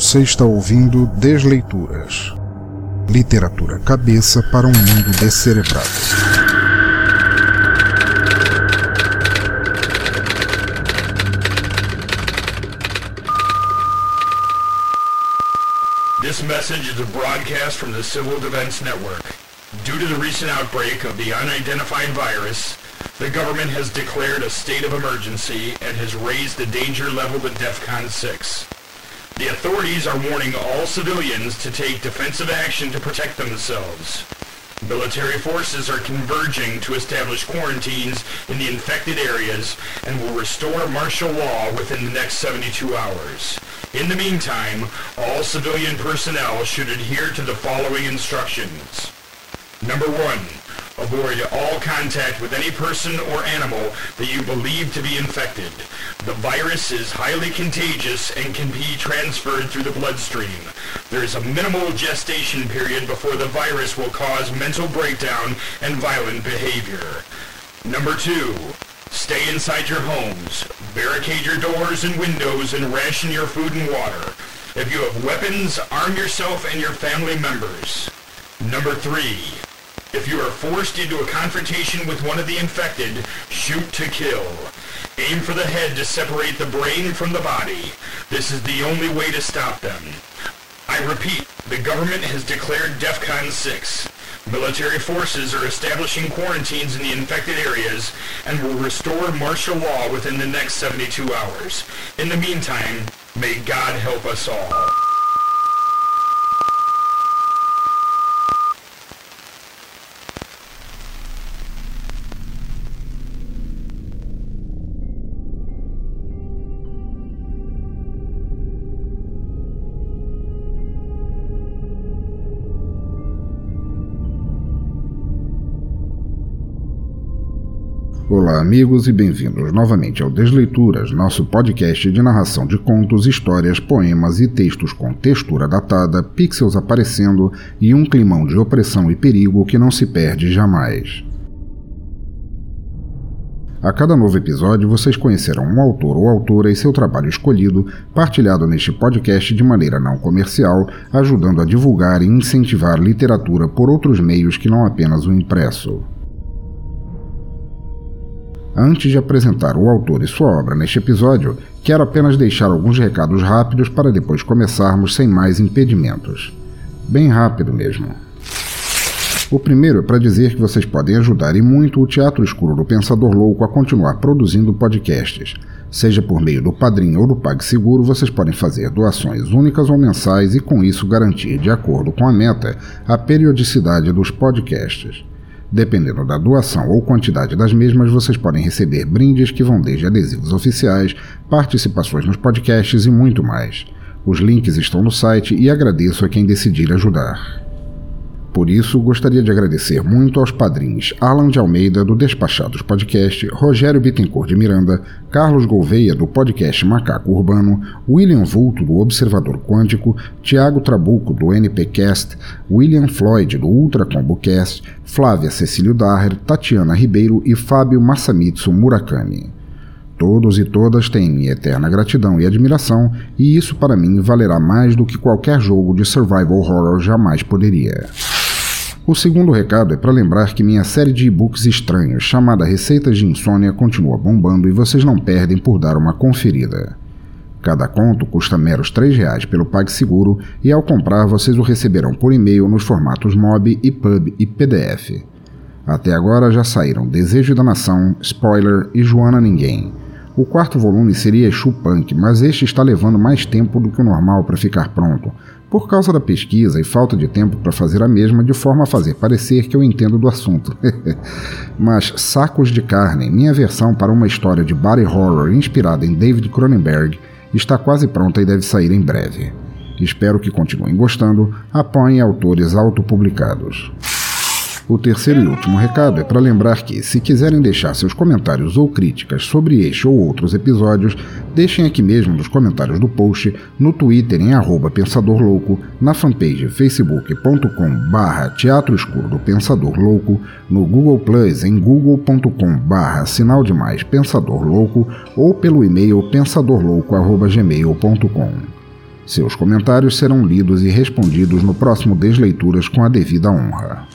Você está ouvindo Desleituras. Literatura cabeça para um mundo descerebrado. This message is a broadcast from the Civil Defense Network. Due to the recent outbreak of the unidentified virus, the government has declared a state of emergency and has raised the danger level to DEFCON 6. The authorities are warning all civilians to take defensive action to protect themselves. Military forces are converging to establish quarantines in the infected areas and will restore martial law within the next 72 hours. In the meantime, all civilian personnel should adhere to the following instructions. Number one, Avoid all contact with any person or animal that you believe to be infected. The virus is highly contagious and can be transferred through the bloodstream. There is a minimal gestation period before the virus will cause mental breakdown and violent behavior. Number two, stay inside your homes. Barricade your doors and windows and ration your food and water. If you have weapons, arm yourself and your family members. Number three, if you are forced into a confrontation with one of the infected, shoot to kill. Aim for the head to separate the brain from the body. This is the only way to stop them. I repeat, the government has declared DEFCON 6. Military forces are establishing quarantines in the infected areas and will restore martial law within the next 72 hours. In the meantime, may God help us all. Olá, amigos, e bem-vindos novamente ao Desleituras, nosso podcast de narração de contos, histórias, poemas e textos com textura datada, pixels aparecendo e um climão de opressão e perigo que não se perde jamais. A cada novo episódio, vocês conhecerão um autor ou autora e seu trabalho escolhido, partilhado neste podcast de maneira não comercial, ajudando a divulgar e incentivar literatura por outros meios que não apenas o impresso. Antes de apresentar o autor e sua obra neste episódio, quero apenas deixar alguns recados rápidos para depois começarmos sem mais impedimentos. Bem rápido mesmo. O primeiro é para dizer que vocês podem ajudar e muito o Teatro Escuro do Pensador Louco a continuar produzindo podcasts. Seja por meio do Padrinho ou do PagSeguro, vocês podem fazer doações únicas ou mensais e com isso garantir, de acordo com a meta, a periodicidade dos podcasts. Dependendo da doação ou quantidade das mesmas, vocês podem receber brindes que vão desde adesivos oficiais, participações nos podcasts e muito mais. Os links estão no site e agradeço a quem decidir ajudar. Por isso, gostaria de agradecer muito aos padrinhos Alan de Almeida, do Despachados Podcast, Rogério Bittencourt de Miranda, Carlos Gouveia, do podcast Macaco Urbano, William Vulto, do Observador Quântico, Tiago Trabuco, do NPcast, William Floyd, do Ultra Combo Cast, Flávia Cecílio Daher, Tatiana Ribeiro e Fábio Masamitsu Murakami. Todos e todas têm minha eterna gratidão e admiração, e isso para mim valerá mais do que qualquer jogo de survival horror jamais poderia. O segundo recado é para lembrar que minha série de e-books estranhos, chamada Receitas de Insônia, continua bombando e vocês não perdem por dar uma conferida. Cada conto custa meros R$ reais pelo PagSeguro e ao comprar vocês o receberão por e-mail nos formatos MOB, EPUB e PDF. Até agora já saíram Desejo da Nação, Spoiler e Joana Ninguém. O quarto volume seria Exu Punk, mas este está levando mais tempo do que o normal para ficar pronto, por causa da pesquisa e falta de tempo para fazer a mesma de forma a fazer parecer que eu entendo do assunto. Mas Sacos de Carne, minha versão para uma história de body horror inspirada em David Cronenberg, está quase pronta e deve sair em breve. Espero que continuem gostando, apoiem autores autopublicados. O terceiro e último recado é para lembrar que, se quiserem deixar seus comentários ou críticas sobre este ou outros episódios, deixem aqui mesmo nos comentários do post, no Twitter em arroba Pensador Louco, na fanpage facebook.com barra Teatro Escuro do Pensador Louco, no Google Plus em google.com barra Sinal Demais Pensador Louco ou pelo e-mail pensadorlouco.gmail.com. Seus comentários serão lidos e respondidos no próximo Desleituras com a devida honra.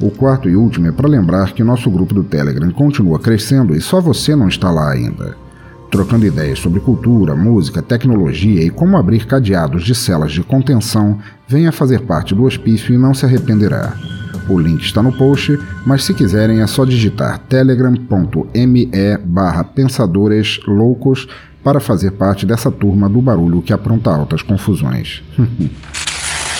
O quarto e último é para lembrar que nosso grupo do Telegram continua crescendo e só você não está lá ainda. Trocando ideias sobre cultura, música, tecnologia e como abrir cadeados de celas de contenção, venha fazer parte do hospício e não se arrependerá. O link está no post, mas se quiserem é só digitar telegram.me barra pensadores loucos para fazer parte dessa turma do barulho que apronta altas confusões.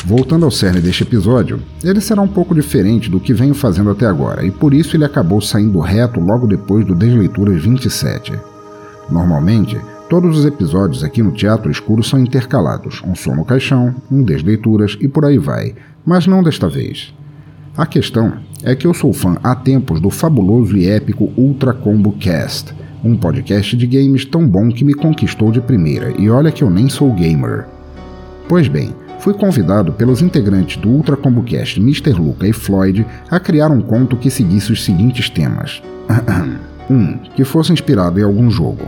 Voltando ao cerne deste episódio, ele será um pouco diferente do que venho fazendo até agora, e por isso ele acabou saindo reto logo depois do Desleituras 27. Normalmente, todos os episódios aqui no Teatro Escuro são intercalados, um som no caixão, um Desleituras e por aí vai, mas não desta vez. A questão é que eu sou fã há tempos do fabuloso e épico Ultra Combo Cast, um podcast de games tão bom que me conquistou de primeira, e olha que eu nem sou gamer. Pois bem, fui convidado pelos integrantes do Ultra Combo Cast Mr. Luca e Floyd a criar um conto que seguisse os seguintes temas. 1. Um, que fosse inspirado em algum jogo.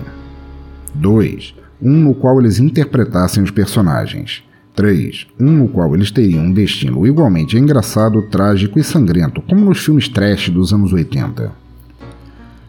2. Um no qual eles interpretassem os personagens. 3. Um no qual eles teriam um destino igualmente engraçado, trágico e sangrento, como nos filmes trash dos anos 80.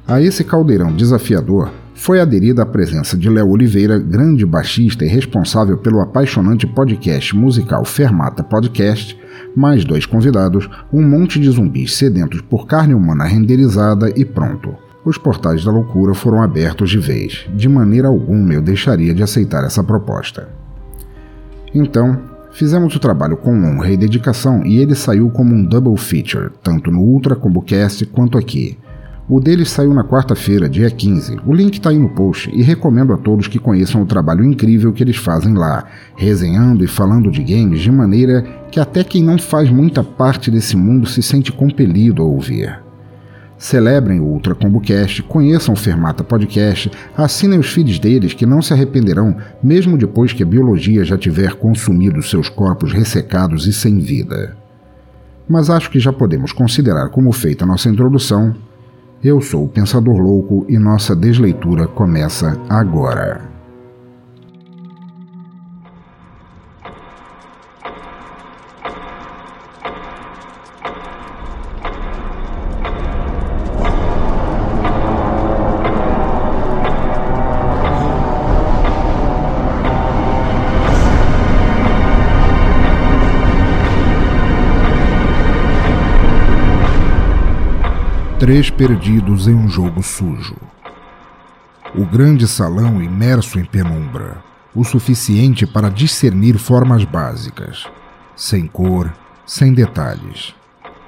A esse caldeirão desafiador foi aderida a presença de Léo Oliveira, grande baixista e responsável pelo apaixonante podcast musical Fermata Podcast, mais dois convidados, um monte de zumbis sedentos por carne humana renderizada e pronto. Os portais da loucura foram abertos de vez. De maneira alguma eu deixaria de aceitar essa proposta. Então, fizemos o trabalho com honra e dedicação e ele saiu como um double feature, tanto no Ultra Combo Cast quanto aqui o deles saiu na quarta-feira, dia 15. O link está aí no post e recomendo a todos que conheçam o trabalho incrível que eles fazem lá, resenhando e falando de games de maneira que até quem não faz muita parte desse mundo se sente compelido a ouvir. Celebrem o Ultra Combo Cast, conheçam o Fermata Podcast, assinem os feeds deles que não se arrependerão, mesmo depois que a biologia já tiver consumido seus corpos ressecados e sem vida. Mas acho que já podemos considerar como feita a nossa introdução eu sou o Pensador Louco e nossa desleitura começa agora. Três perdidos em um jogo sujo. O grande salão imerso em penumbra, o suficiente para discernir formas básicas, sem cor, sem detalhes.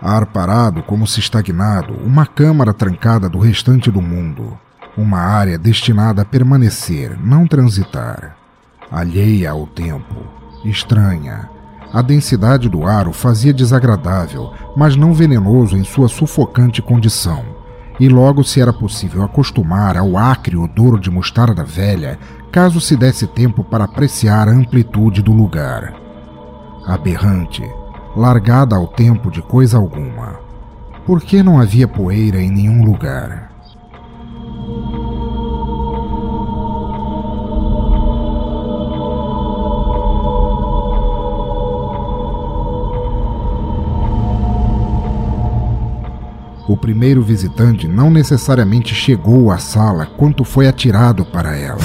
Ar parado como se estagnado, uma câmara trancada do restante do mundo, uma área destinada a permanecer, não transitar, alheia ao tempo, estranha, a densidade do ar o fazia desagradável, mas não venenoso em sua sufocante condição. E logo se era possível acostumar ao acre odor de mostarda velha, caso se desse tempo para apreciar a amplitude do lugar. Aberrante, largada ao tempo de coisa alguma. Por que não havia poeira em nenhum lugar? Primeiro visitante não necessariamente chegou à sala quanto foi atirado para ela.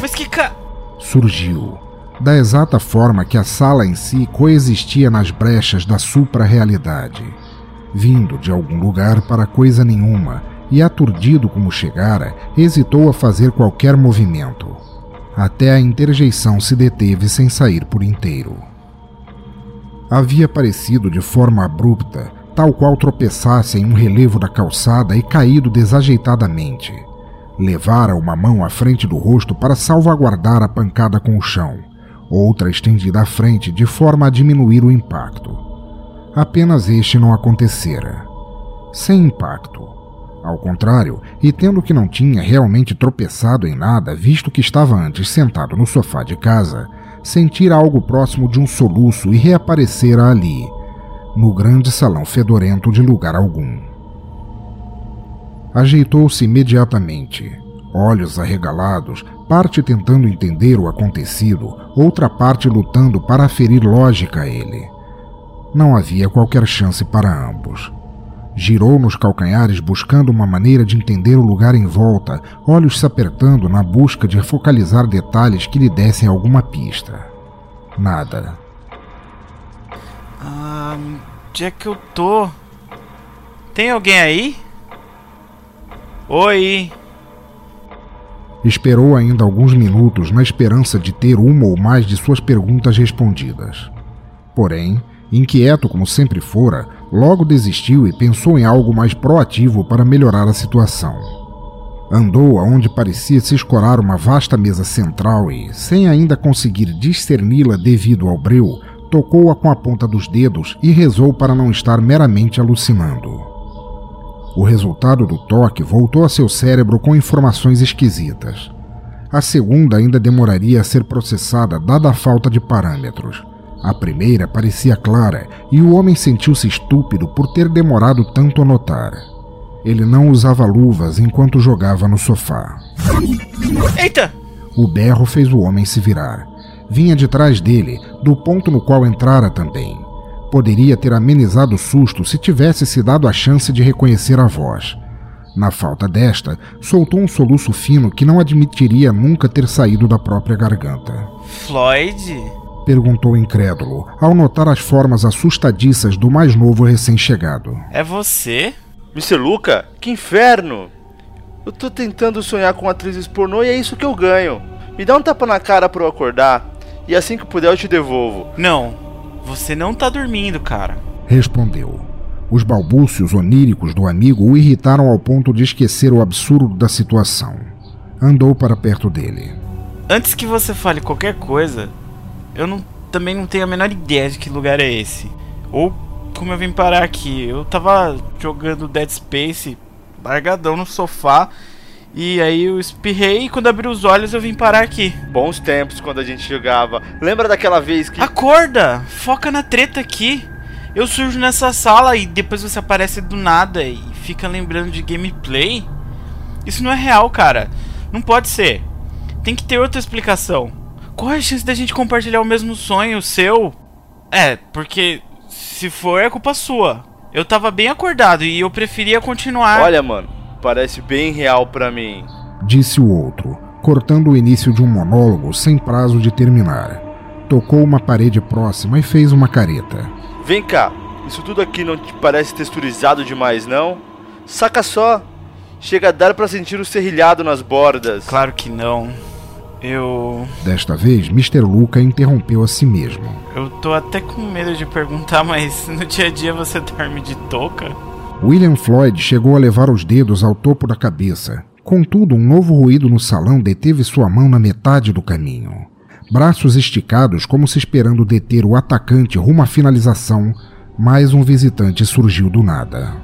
Mas que ca... Surgiu, da exata forma que a sala em si coexistia nas brechas da supra-realidade. Vindo de algum lugar para coisa nenhuma, e aturdido como chegara, hesitou a fazer qualquer movimento. Até a interjeição se deteve sem sair por inteiro. Havia aparecido de forma abrupta, tal qual tropeçasse em um relevo da calçada e caído desajeitadamente. Levara uma mão à frente do rosto para salvaguardar a pancada com o chão, outra estendida à frente de forma a diminuir o impacto. Apenas este não acontecera. Sem impacto. Ao contrário, e tendo que não tinha realmente tropeçado em nada, visto que estava antes sentado no sofá de casa, sentira algo próximo de um soluço e reaparecera ali, no grande salão fedorento de lugar algum. Ajeitou-se imediatamente, olhos arregalados, parte tentando entender o acontecido, outra parte lutando para aferir lógica a ele. Não havia qualquer chance para ambos. Girou nos calcanhares buscando uma maneira de entender o lugar em volta, olhos se apertando na busca de focalizar detalhes que lhe dessem alguma pista. Nada. Ah, onde é que eu tô? Tem alguém aí? Oi. Esperou ainda alguns minutos na esperança de ter uma ou mais de suas perguntas respondidas. Porém, inquieto como sempre fora, logo desistiu e pensou em algo mais proativo para melhorar a situação. Andou aonde parecia se escorar uma vasta mesa central e, sem ainda conseguir discerni-la devido ao breu, tocou-a com a ponta dos dedos e rezou para não estar meramente alucinando. O resultado do toque voltou a seu cérebro com informações esquisitas. A segunda ainda demoraria a ser processada, dada a falta de parâmetros. A primeira parecia clara e o homem sentiu-se estúpido por ter demorado tanto a notar. Ele não usava luvas enquanto jogava no sofá. Eita! O berro fez o homem se virar. Vinha de trás dele, do ponto no qual entrara também. Poderia ter amenizado o susto se tivesse se dado a chance de reconhecer a voz. Na falta desta, soltou um soluço fino que não admitiria nunca ter saído da própria garganta. Floyd? Perguntou incrédulo, ao notar as formas assustadiças do mais novo recém-chegado. É você? Mr. Luca? Que inferno! Eu tô tentando sonhar com atrizes pornô e é isso que eu ganho. Me dá um tapa na cara pra eu acordar e assim que puder eu te devolvo. Não, você não tá dormindo, cara. Respondeu. Os balbúcios oníricos do amigo o irritaram ao ponto de esquecer o absurdo da situação. Andou para perto dele. Antes que você fale qualquer coisa, eu não, também não tenho a menor ideia de que lugar é esse. Ou como eu vim parar aqui. Eu tava jogando Dead Space, largadão no sofá. E aí eu espirrei e quando abri os olhos eu vim parar aqui. Bons tempos quando a gente jogava. Lembra daquela vez que. Acorda! Foca na treta aqui. Eu surjo nessa sala e depois você aparece do nada e fica lembrando de gameplay. Isso não é real, cara. Não pode ser. Tem que ter outra explicação. Qual é a chance da gente compartilhar o mesmo sonho seu? É, porque se for é culpa sua. Eu tava bem acordado e eu preferia continuar. Olha, mano, parece bem real pra mim. Disse o outro, cortando o início de um monólogo sem prazo de terminar. Tocou uma parede próxima e fez uma careta. Vem cá, isso tudo aqui não te parece texturizado demais, não? Saca só, chega a dar pra sentir o serrilhado nas bordas. Claro que não. Eu. Desta vez, Mr. Luca interrompeu a si mesmo. Eu tô até com medo de perguntar, mas no dia a dia você dorme de touca? William Floyd chegou a levar os dedos ao topo da cabeça. Contudo, um novo ruído no salão deteve sua mão na metade do caminho. Braços esticados, como se esperando deter o atacante rumo à finalização, mais um visitante surgiu do nada.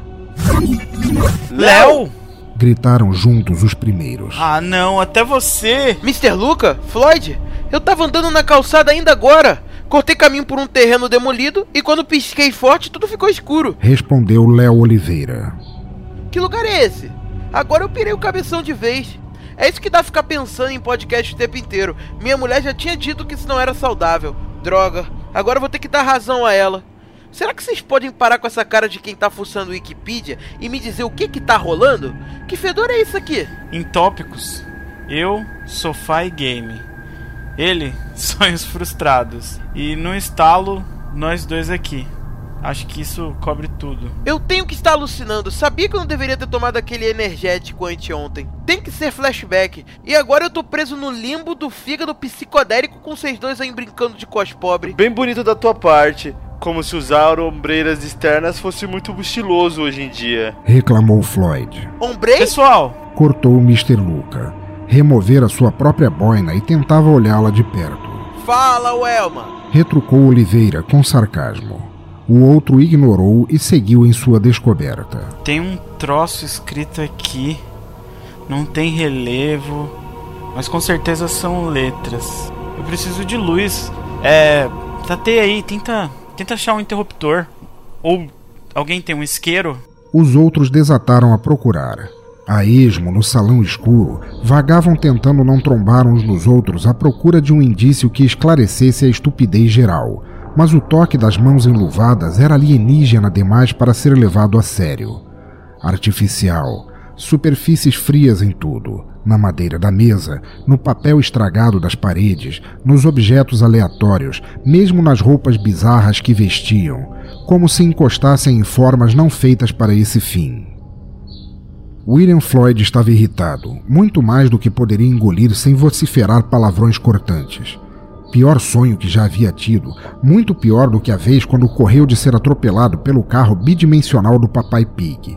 Léo! Gritaram juntos os primeiros. Ah, não, até você! Mr. Luca? Floyd? Eu tava andando na calçada ainda agora. Cortei caminho por um terreno demolido e quando pisquei forte tudo ficou escuro. Respondeu Léo Oliveira. Que lugar é esse? Agora eu pirei o cabeção de vez. É isso que dá ficar pensando em podcast o tempo inteiro. Minha mulher já tinha dito que isso não era saudável. Droga, agora eu vou ter que dar razão a ela. Será que vocês podem parar com essa cara de quem tá fuçando Wikipedia e me dizer o que que tá rolando? Que fedor é isso aqui? Em tópicos, eu, sofá e game. Ele, sonhos frustrados. E no estalo, nós dois aqui. Acho que isso cobre tudo. Eu tenho que estar alucinando. Sabia que eu não deveria ter tomado aquele energético anteontem. Tem que ser flashback. E agora eu tô preso no limbo do fígado psicodélico com vocês dois aí brincando de cos pobre. Bem bonito da tua parte. Como se usar ombreiras externas fosse muito estiloso hoje em dia. Reclamou Floyd. Ombrei? Pessoal, Cortou o Mr. Luca. Removera sua própria boina e tentava olhá-la de perto. Fala, Welma. Retrucou Oliveira com sarcasmo. O outro ignorou e seguiu em sua descoberta. tem um troço escrito aqui. Não tem relevo, mas com certeza são letras. Eu preciso de luz. É. Tateia aí, tenta. Tenta achar um interruptor. Ou alguém tem um isqueiro? Os outros desataram a procurar. A esmo, no salão escuro, vagavam tentando não trombar uns nos outros à procura de um indício que esclarecesse a estupidez geral, mas o toque das mãos enluvadas era alienígena demais para ser levado a sério. Artificial, superfícies frias em tudo, na madeira da mesa, no papel estragado das paredes, nos objetos aleatórios, mesmo nas roupas bizarras que vestiam, como se encostassem em formas não feitas para esse fim. William Floyd estava irritado, muito mais do que poderia engolir sem vociferar palavrões cortantes. Pior sonho que já havia tido, muito pior do que a vez quando correu de ser atropelado pelo carro bidimensional do Papai Pig.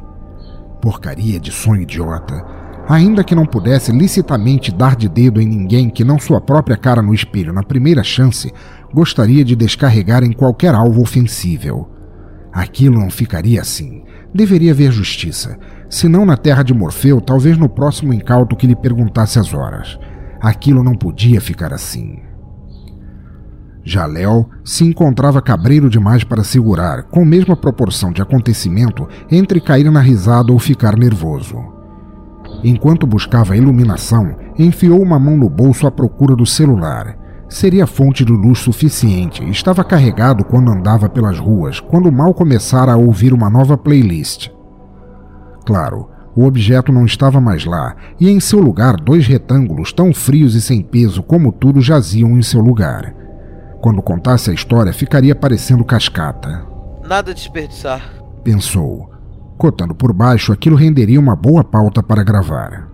Porcaria de sonho idiota. Ainda que não pudesse licitamente dar de dedo em ninguém que não sua própria cara no espelho na primeira chance, gostaria de descarregar em qualquer alvo ofensível. Aquilo não ficaria assim. Deveria haver justiça se não na terra de Morfeu, talvez no próximo incauto que lhe perguntasse as horas. Aquilo não podia ficar assim. Jaléu se encontrava cabreiro demais para segurar, com mesma proporção de acontecimento, entre cair na risada ou ficar nervoso. Enquanto buscava a iluminação, enfiou uma mão no bolso à procura do celular. Seria fonte de luz suficiente, estava carregado quando andava pelas ruas, quando mal começara a ouvir uma nova playlist claro, o objeto não estava mais lá, e em seu lugar dois retângulos tão frios e sem peso como tudo jaziam em seu lugar. Quando contasse a história, ficaria parecendo cascata. Nada a desperdiçar. Pensou. Cotando por baixo, aquilo renderia uma boa pauta para gravar.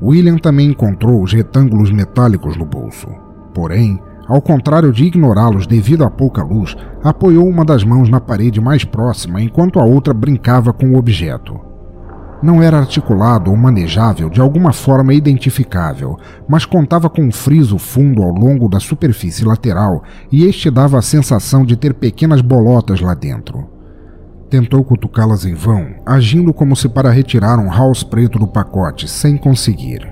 William também encontrou os retângulos metálicos no bolso. Porém, ao contrário de ignorá-los devido à pouca luz, apoiou uma das mãos na parede mais próxima enquanto a outra brincava com o objeto. Não era articulado ou manejável de alguma forma identificável, mas contava com um friso fundo ao longo da superfície lateral e este dava a sensação de ter pequenas bolotas lá dentro. Tentou cutucá-las em vão, agindo como se para retirar um house preto do pacote, sem conseguir.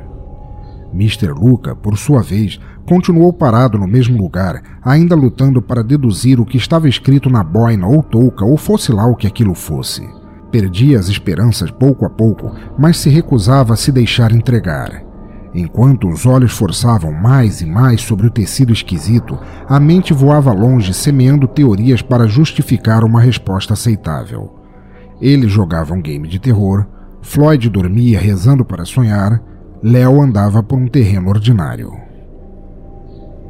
Mr. Luca, por sua vez, continuou parado no mesmo lugar, ainda lutando para deduzir o que estava escrito na boina ou touca ou fosse lá o que aquilo fosse. Perdia as esperanças pouco a pouco, mas se recusava a se deixar entregar. Enquanto os olhos forçavam mais e mais sobre o tecido esquisito, a mente voava longe, semeando teorias para justificar uma resposta aceitável. Ele jogava um game de terror, Floyd dormia rezando para sonhar, Léo andava por um terreno ordinário.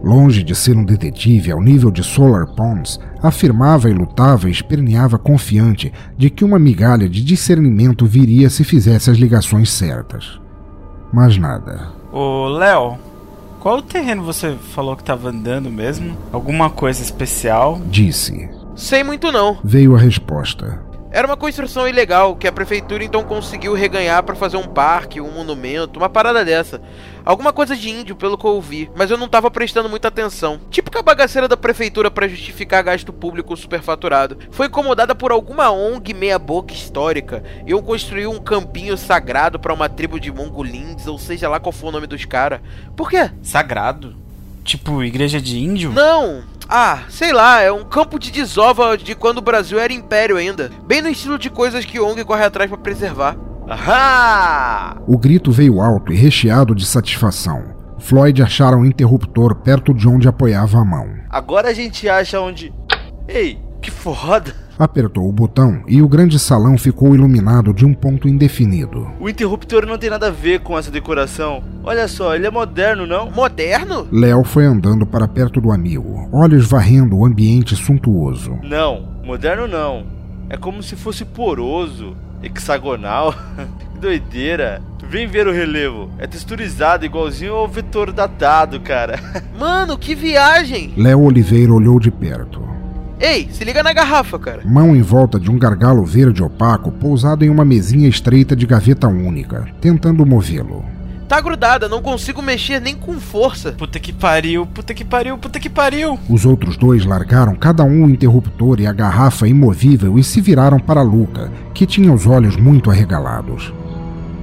Longe de ser um detetive ao nível de Solar Pons, afirmava e lutava e esperneava confiante de que uma migalha de discernimento viria se fizesse as ligações certas. Mas nada. Ô, Léo, qual terreno você falou que estava andando mesmo? Alguma coisa especial? Disse. Sei muito não. Veio a resposta. Era uma construção ilegal que a prefeitura então conseguiu reganhar para fazer um parque, um monumento, uma parada dessa. Alguma coisa de índio, pelo que eu ouvi, mas eu não tava prestando muita atenção. Típica bagaceira da prefeitura para justificar gasto público superfaturado. Foi incomodada por alguma ONG meia-boca histórica. Eu construí um campinho sagrado para uma tribo de mongolins, ou seja lá qual for o nome dos caras. Por quê? Sagrado? Tipo, igreja de índio? Não, ah, sei lá, é um campo de desova de quando o Brasil era império ainda. Bem no estilo de coisas que ONG corre atrás para preservar. Ahá! O grito veio alto e recheado de satisfação. Floyd achara um interruptor perto de onde apoiava a mão. Agora a gente acha onde. Ei, que foda! Apertou o botão e o grande salão ficou iluminado de um ponto indefinido. O interruptor não tem nada a ver com essa decoração. Olha só, ele é moderno, não? Moderno? Léo foi andando para perto do amigo, olhos varrendo o ambiente suntuoso. Não, moderno não. É como se fosse poroso, hexagonal. que doideira. Vem ver o relevo. É texturizado igualzinho ao vetor datado, cara. Mano, que viagem! Léo Oliveira olhou de perto. Ei, se liga na garrafa, cara. Mão em volta de um gargalo verde opaco pousado em uma mesinha estreita de gaveta única, tentando movê-lo. Tá grudada, não consigo mexer nem com força. Puta que pariu, puta que pariu, puta que pariu. Os outros dois largaram cada um o interruptor e a garrafa imovível e se viraram para Luca, que tinha os olhos muito arregalados.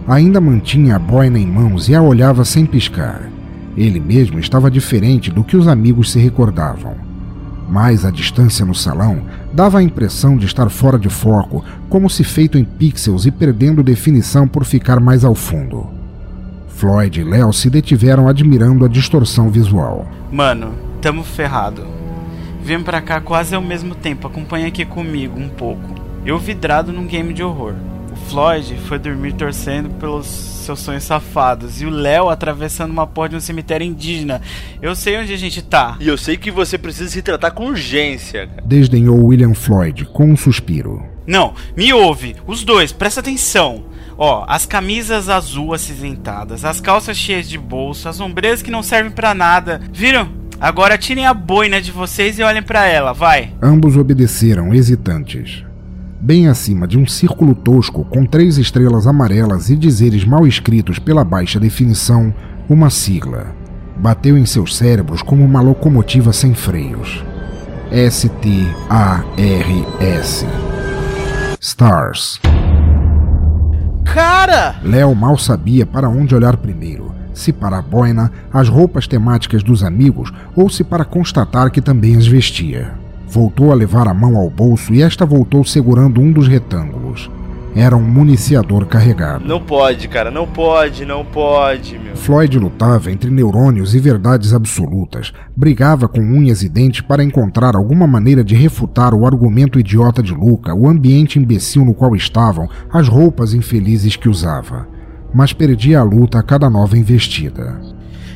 Ainda mantinha a boina em mãos e a olhava sem piscar. Ele mesmo estava diferente do que os amigos se recordavam. Mais à distância no salão, Dava a impressão de estar fora de foco, como se feito em pixels e perdendo definição por ficar mais ao fundo. Floyd e Léo se detiveram admirando a distorção visual. Mano, tamo ferrado. Vem pra cá quase ao mesmo tempo, acompanha aqui comigo um pouco. Eu vidrado num game de horror. O Floyd foi dormir torcendo pelos seus sonhos safados. E o Léo atravessando uma porta de um cemitério indígena. Eu sei onde a gente tá. E eu sei que você precisa se tratar com urgência. Desdenhou William Floyd com um suspiro. Não, me ouve. Os dois, presta atenção. Ó, as camisas azul acinzentadas, as calças cheias de bolso, as ombreiras que não servem pra nada. Viram? Agora tirem a boina de vocês e olhem pra ela, vai. Ambos obedeceram, hesitantes. Bem acima de um círculo tosco com três estrelas amarelas e dizeres mal escritos pela baixa definição, uma sigla. Bateu em seus cérebros como uma locomotiva sem freios. S-T-A-R-S. Stars. Cara! Léo mal sabia para onde olhar primeiro. Se para a boina, as roupas temáticas dos amigos, ou se para constatar que também as vestia. Voltou a levar a mão ao bolso e esta voltou segurando um dos retângulos. Era um municiador carregado. Não pode, cara, não pode, não pode, meu. Floyd lutava entre neurônios e verdades absolutas, brigava com unhas e dentes para encontrar alguma maneira de refutar o argumento idiota de Luca, o ambiente imbecil no qual estavam, as roupas infelizes que usava. Mas perdia a luta a cada nova investida.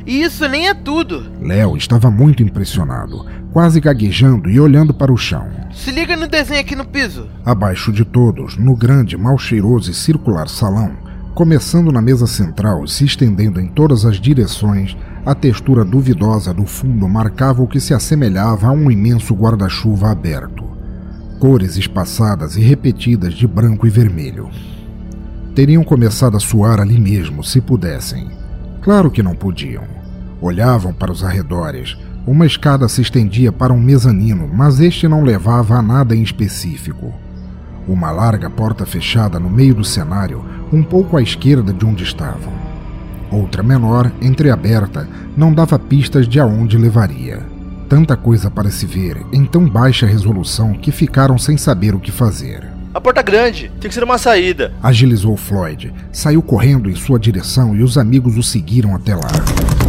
E isso nem é tudo. Léo estava muito impressionado, quase gaguejando e olhando para o chão. Se liga no desenho aqui no piso. Abaixo de todos, no grande, mal cheiroso e circular salão, começando na mesa central e se estendendo em todas as direções, a textura duvidosa do fundo marcava o que se assemelhava a um imenso guarda-chuva aberto. Cores espaçadas e repetidas de branco e vermelho. Teriam começado a suar ali mesmo, se pudessem. Claro que não podiam. Olhavam para os arredores. Uma escada se estendia para um mezanino, mas este não levava a nada em específico. Uma larga porta fechada no meio do cenário, um pouco à esquerda de onde estavam. Outra menor, entreaberta, não dava pistas de aonde levaria. Tanta coisa para se ver, em tão baixa resolução que ficaram sem saber o que fazer. A porta grande, tem que ser uma saída. Agilizou Floyd, saiu correndo em sua direção e os amigos o seguiram até lá.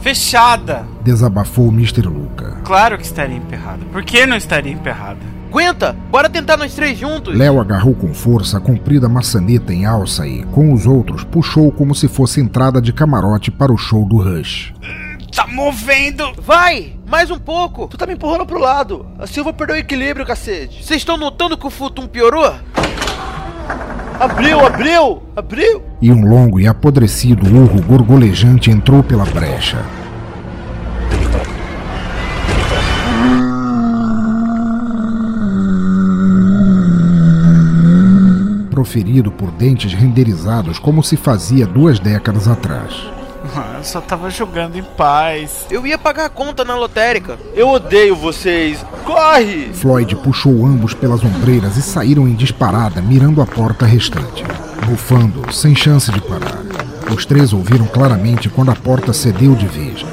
Fechada! Desabafou Mr. Luca. Claro que estaria emperrada. Por que não estaria emperrada? Aguenta! Bora tentar nós três juntos! Léo agarrou com força a comprida maçaneta em alça e, com os outros, puxou como se fosse entrada de camarote para o show do Rush. Tá movendo! Vai! Mais um pouco! Tu tá me empurrando pro lado. Assim eu vou perder o equilíbrio, cacete. Vocês estão notando que o futum piorou? Abriu, abriu, abriu. E um longo e apodrecido urro gorgolejante entrou pela brecha. Proferido por dentes renderizados como se fazia duas décadas atrás. Eu só tava jogando em paz. Eu ia pagar a conta na lotérica. Eu odeio vocês. Corre! Floyd puxou ambos pelas ombreiras e saíram em disparada, mirando a porta restante. Bufando, sem chance de parar. Os três ouviram claramente quando a porta cedeu de vez.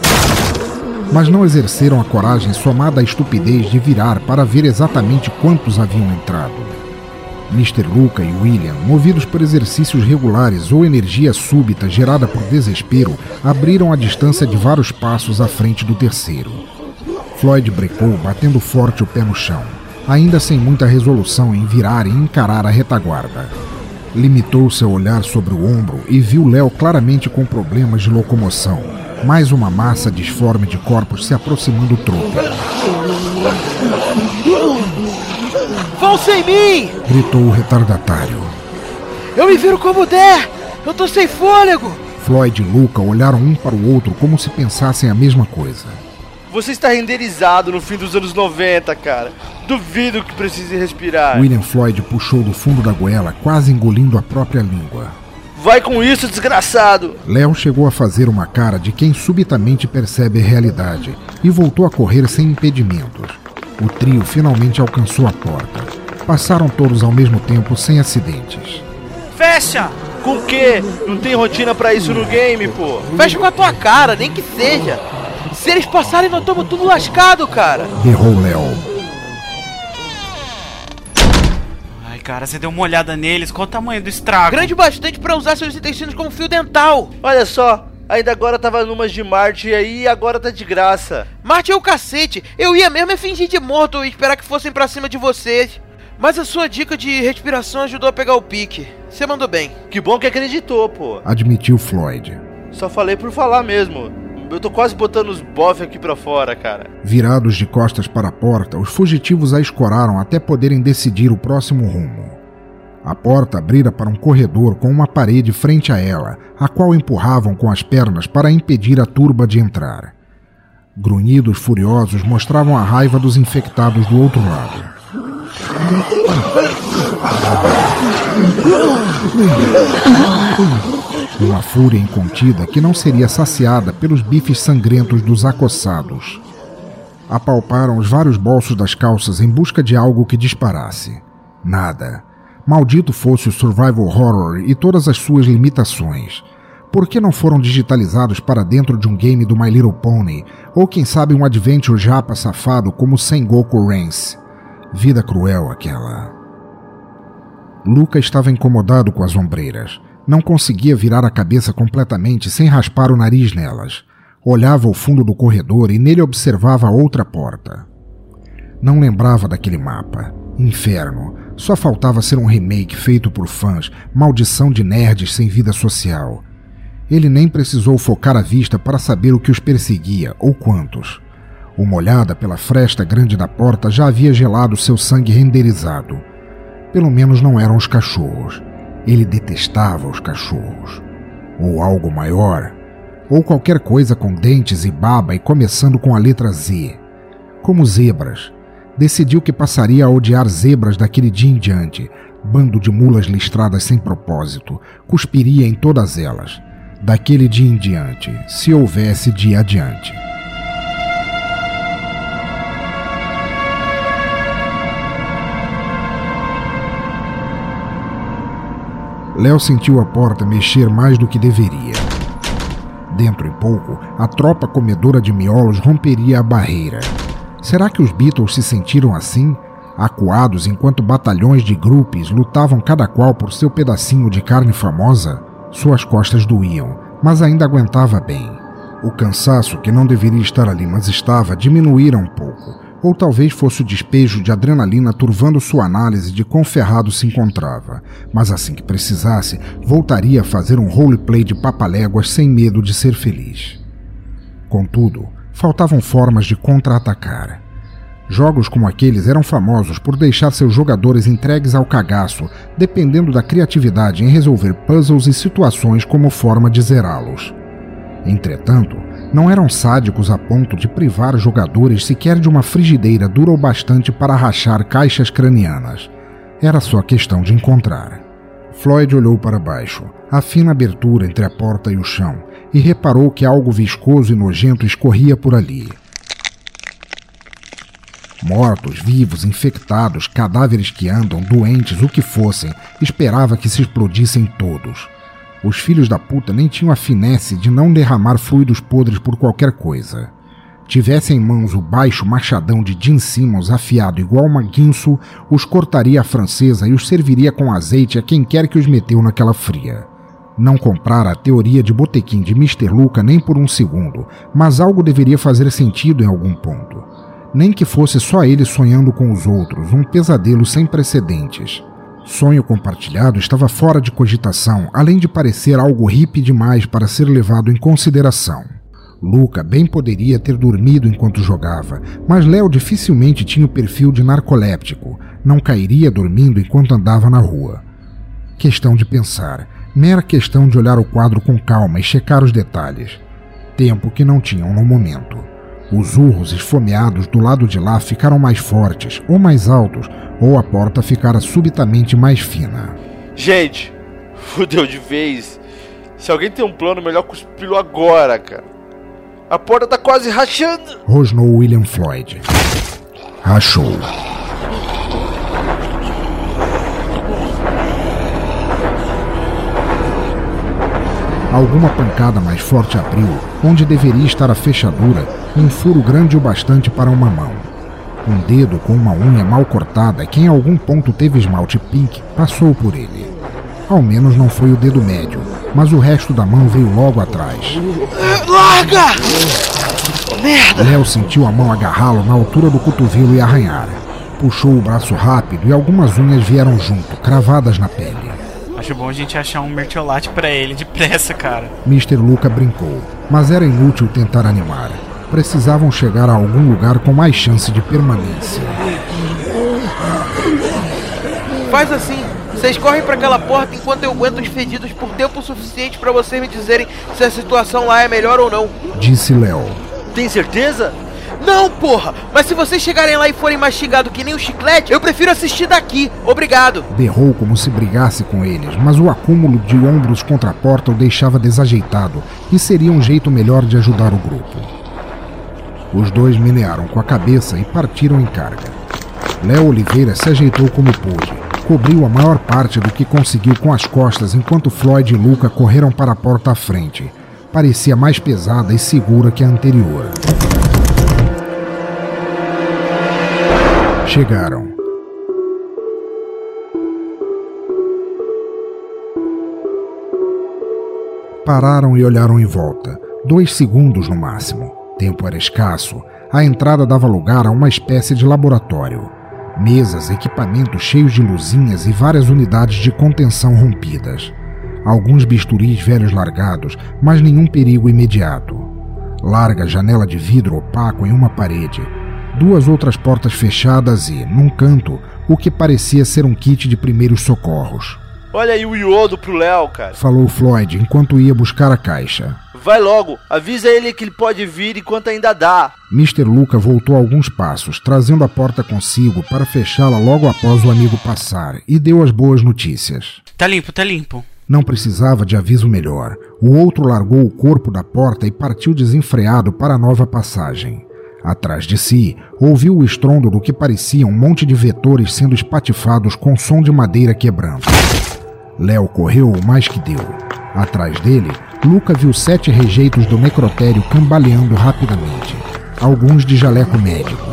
Mas não exerceram a coragem somada à estupidez de virar para ver exatamente quantos haviam entrado. Mr. Luca e William, movidos por exercícios regulares ou energia súbita gerada por desespero, abriram a distância de vários passos à frente do terceiro. Floyd brecou, batendo forte o pé no chão, ainda sem muita resolução em virar e encarar a retaguarda. Limitou seu olhar sobre o ombro e viu Léo claramente com problemas de locomoção. Mais uma massa disforme de corpos se aproximando do tropo. Vão sem mim! Gritou o retardatário. Eu me viro como der! Eu tô sem fôlego! Floyd e Luca olharam um para o outro como se pensassem a mesma coisa. Você está renderizado no fim dos anos 90, cara. Duvido que precise respirar. William Floyd puxou do fundo da goela, quase engolindo a própria língua. Vai com isso, desgraçado! Léo chegou a fazer uma cara de quem subitamente percebe a realidade e voltou a correr sem impedimentos. O trio finalmente alcançou a porta. Passaram todos ao mesmo tempo sem acidentes. Fecha! Com o quê? Não tem rotina pra isso no game, pô. Fecha com a tua cara, nem que seja! Se eles passarem, nós estamos tudo lascado, cara! Berrou Léo. cara. Você deu uma olhada neles. Qual o tamanho do estrago? Grande bastante para usar seus intestinos como fio dental. Olha só, ainda agora tava numas de Marte e aí agora tá de graça. Marte é o cacete. Eu ia mesmo é fingir de morto e esperar que fossem pra cima de vocês. Mas a sua dica de respiração ajudou a pegar o pique. Você mandou bem. Que bom que acreditou, pô. Admitiu Floyd. Só falei por falar mesmo. Eu tô quase botando os bofe aqui pra fora, cara. Virados de costas para a porta, os fugitivos a escoraram até poderem decidir o próximo rumo. A porta abrira para um corredor com uma parede frente a ela, a qual empurravam com as pernas para impedir a turba de entrar. Grunhidos furiosos mostravam a raiva dos infectados do outro lado. Uma fúria incontida que não seria saciada pelos bifes sangrentos dos acossados. Apalparam os vários bolsos das calças em busca de algo que disparasse. Nada. Maldito fosse o survival horror e todas as suas limitações. Por que não foram digitalizados para dentro de um game do My Little Pony? Ou quem sabe um adventure japa safado como Sengoku Rance? Vida cruel aquela. Luca estava incomodado com as ombreiras. Não conseguia virar a cabeça completamente sem raspar o nariz nelas. Olhava ao fundo do corredor e nele observava outra porta. Não lembrava daquele mapa. Inferno. Só faltava ser um remake feito por fãs, maldição de nerds sem vida social. Ele nem precisou focar a vista para saber o que os perseguia ou quantos. Uma olhada pela fresta grande da porta já havia gelado seu sangue renderizado. Pelo menos não eram os cachorros. Ele detestava os cachorros. Ou algo maior. Ou qualquer coisa com dentes e baba e começando com a letra Z. Como zebras. Decidiu que passaria a odiar zebras daquele dia em diante. Bando de mulas listradas sem propósito. Cuspiria em todas elas. Daquele dia em diante, se houvesse dia adiante. Léo sentiu a porta mexer mais do que deveria. Dentro em pouco, a tropa comedora de miolos romperia a barreira. Será que os Beatles se sentiram assim? Acuados enquanto batalhões de grupos lutavam cada qual por seu pedacinho de carne famosa? Suas costas doíam, mas ainda aguentava bem. O cansaço, que não deveria estar ali, mas estava, diminuíra um pouco, ou talvez fosse o despejo de adrenalina turvando sua análise de quão ferrado se encontrava, mas assim que precisasse, voltaria a fazer um roleplay de papaléguas sem medo de ser feliz. Contudo, faltavam formas de contra-atacar. Jogos como aqueles eram famosos por deixar seus jogadores entregues ao cagaço, dependendo da criatividade em resolver puzzles e situações como forma de zerá-los. Entretanto, não eram sádicos a ponto de privar jogadores sequer de uma frigideira dura o bastante para rachar caixas cranianas. Era só questão de encontrar. Floyd olhou para baixo, a fina abertura entre a porta e o chão, e reparou que algo viscoso e nojento escorria por ali. Mortos, vivos, infectados, cadáveres que andam, doentes, o que fossem, esperava que se explodissem todos. Os filhos da puta nem tinham a finesse de não derramar fluidos podres por qualquer coisa. Tivesse em mãos o baixo machadão de Jim Simmons afiado igual uma guinso, os cortaria à francesa e os serviria com azeite a quem quer que os meteu naquela fria. Não comprara a teoria de botequim de Mr. Luca nem por um segundo, mas algo deveria fazer sentido em algum ponto. Nem que fosse só ele sonhando com os outros, um pesadelo sem precedentes. Sonho compartilhado estava fora de cogitação, além de parecer algo hippie demais para ser levado em consideração. Luca bem poderia ter dormido enquanto jogava, mas Léo dificilmente tinha o perfil de narcoléptico, não cairia dormindo enquanto andava na rua. Questão de pensar, mera questão de olhar o quadro com calma e checar os detalhes. Tempo que não tinham no momento. Os urros esfomeados do lado de lá ficaram mais fortes, ou mais altos, ou a porta ficara subitamente mais fina. Gente, fudeu de vez. Se alguém tem um plano, melhor cuspi-lo agora, cara. A porta tá quase rachando. Rosnou William Floyd. Rachou. Alguma pancada mais forte abriu, onde deveria estar a fechadura, um furo grande o bastante para uma mão. Um dedo com uma unha mal cortada que em algum ponto teve esmalte pink passou por ele. Ao menos não foi o dedo médio, mas o resto da mão veio logo atrás. Larga! Merda! Léo sentiu a mão agarrá-lo na altura do cotovelo e arranhar. Puxou o braço rápido e algumas unhas vieram junto, cravadas na pele. Acho bom a gente achar um mertiolate para ele depressa, cara. Mr. Luca brincou, mas era inútil tentar animar. Precisavam chegar a algum lugar com mais chance de permanência. Faz assim. Vocês correm para aquela porta enquanto eu aguento os fedidos por tempo suficiente para vocês me dizerem se a situação lá é melhor ou não. Disse Léo. Tem certeza? Não, porra! Mas se vocês chegarem lá e forem mastigados que nem um chiclete, eu prefiro assistir daqui. Obrigado. Berrou como se brigasse com eles, mas o acúmulo de ombros contra a porta o deixava desajeitado e seria um jeito melhor de ajudar o grupo. Os dois menearam com a cabeça e partiram em carga. Léo Oliveira se ajeitou como pôde, cobriu a maior parte do que conseguiu com as costas enquanto Floyd e Luca correram para a porta à frente. Parecia mais pesada e segura que a anterior. Chegaram. Pararam e olharam em volta. Dois segundos no máximo. Tempo era escasso. A entrada dava lugar a uma espécie de laboratório. Mesas, equipamentos cheios de luzinhas e várias unidades de contenção rompidas. Alguns bisturis velhos largados, mas nenhum perigo imediato. Larga janela de vidro opaco em uma parede. Duas outras portas fechadas e, num canto, o que parecia ser um kit de primeiros socorros. Olha aí o iodo pro Léo, cara. Falou Floyd enquanto ia buscar a caixa. Vai logo, avisa ele que ele pode vir enquanto ainda dá. Mr. Luca voltou alguns passos, trazendo a porta consigo para fechá-la logo após o amigo passar, e deu as boas notícias. Tá limpo, tá limpo. Não precisava de aviso melhor. O outro largou o corpo da porta e partiu desenfreado para a nova passagem. Atrás de si, ouviu o estrondo do que parecia um monte de vetores sendo espatifados com som de madeira quebrando. Léo correu o mais que deu. Atrás dele, Luca viu sete rejeitos do necrotério cambaleando rapidamente. Alguns de jaleco médico.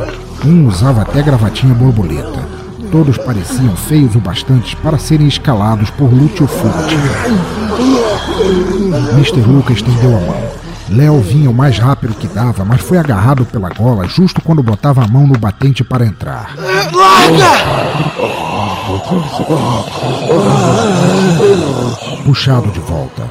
Um usava até gravatinha borboleta. Todos pareciam feios o bastante para serem escalados por Lúcio Fulci. Mr. Luca estendeu a mão. Léo vinha o mais rápido que dava, mas foi agarrado pela gola justo quando botava a mão no batente para entrar. Puxado de volta.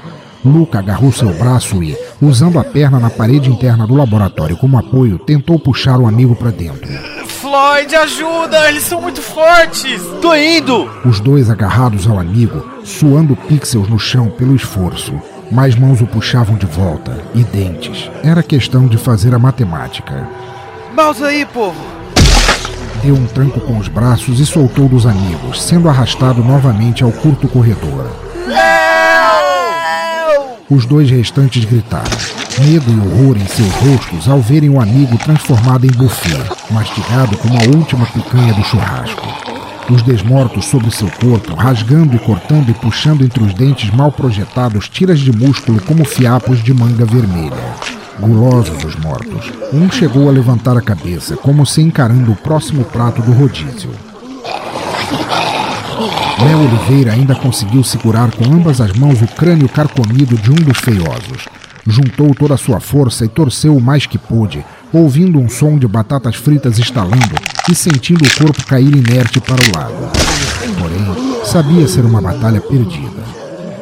Luca agarrou seu braço e, usando a perna na parede interna do laboratório como apoio, tentou puxar o amigo para dentro. Floyd, ajuda! Eles são muito fortes! Tô indo! Os dois agarrados ao amigo, suando pixels no chão pelo esforço. Mais mãos o puxavam de volta, e dentes. Era questão de fazer a matemática. Mouse aí, povo! Deu um tranco com os braços e soltou dos amigos, sendo arrastado novamente ao curto corredor. Os dois restantes gritaram, medo e horror em seus rostos ao verem o amigo transformado em buffet, mastigado como a última picanha do churrasco. Os desmortos sobre seu corpo, rasgando e cortando e puxando entre os dentes mal projetados tiras de músculo como fiapos de manga vermelha. Gulosos os mortos. Um chegou a levantar a cabeça, como se encarando o próximo prato do rodízio. Léo Oliveira ainda conseguiu segurar com ambas as mãos o crânio carcomido de um dos feiosos. Juntou toda a sua força e torceu o mais que pôde, ouvindo um som de batatas fritas estalando e sentindo o corpo cair inerte para o lado. Porém, sabia ser uma batalha perdida.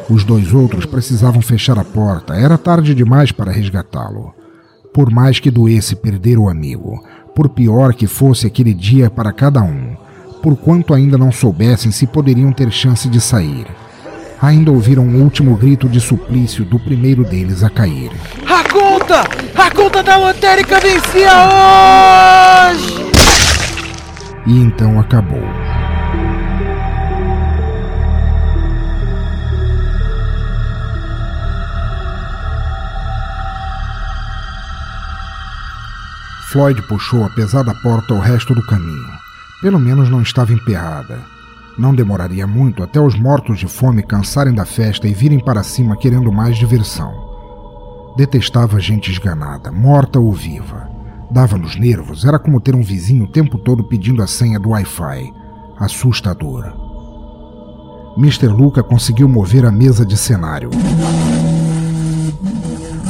Os dois outros precisavam fechar a porta, era tarde demais para resgatá-lo. Por mais que doesse perder o amigo, por pior que fosse aquele dia para cada um, por quanto ainda não soubessem se poderiam ter chance de sair. Ainda ouviram um último grito de suplício do primeiro deles a cair. A conta! A conta da lotérica vencia hoje! E então acabou. Floyd puxou a pesada porta o resto do caminho. Pelo menos não estava emperrada. Não demoraria muito até os mortos de fome cansarem da festa e virem para cima querendo mais diversão. Detestava gente esganada, morta ou viva. Dava-nos nervos, era como ter um vizinho o tempo todo pedindo a senha do Wi-Fi. Assustador. Mr. Luca conseguiu mover a mesa de cenário.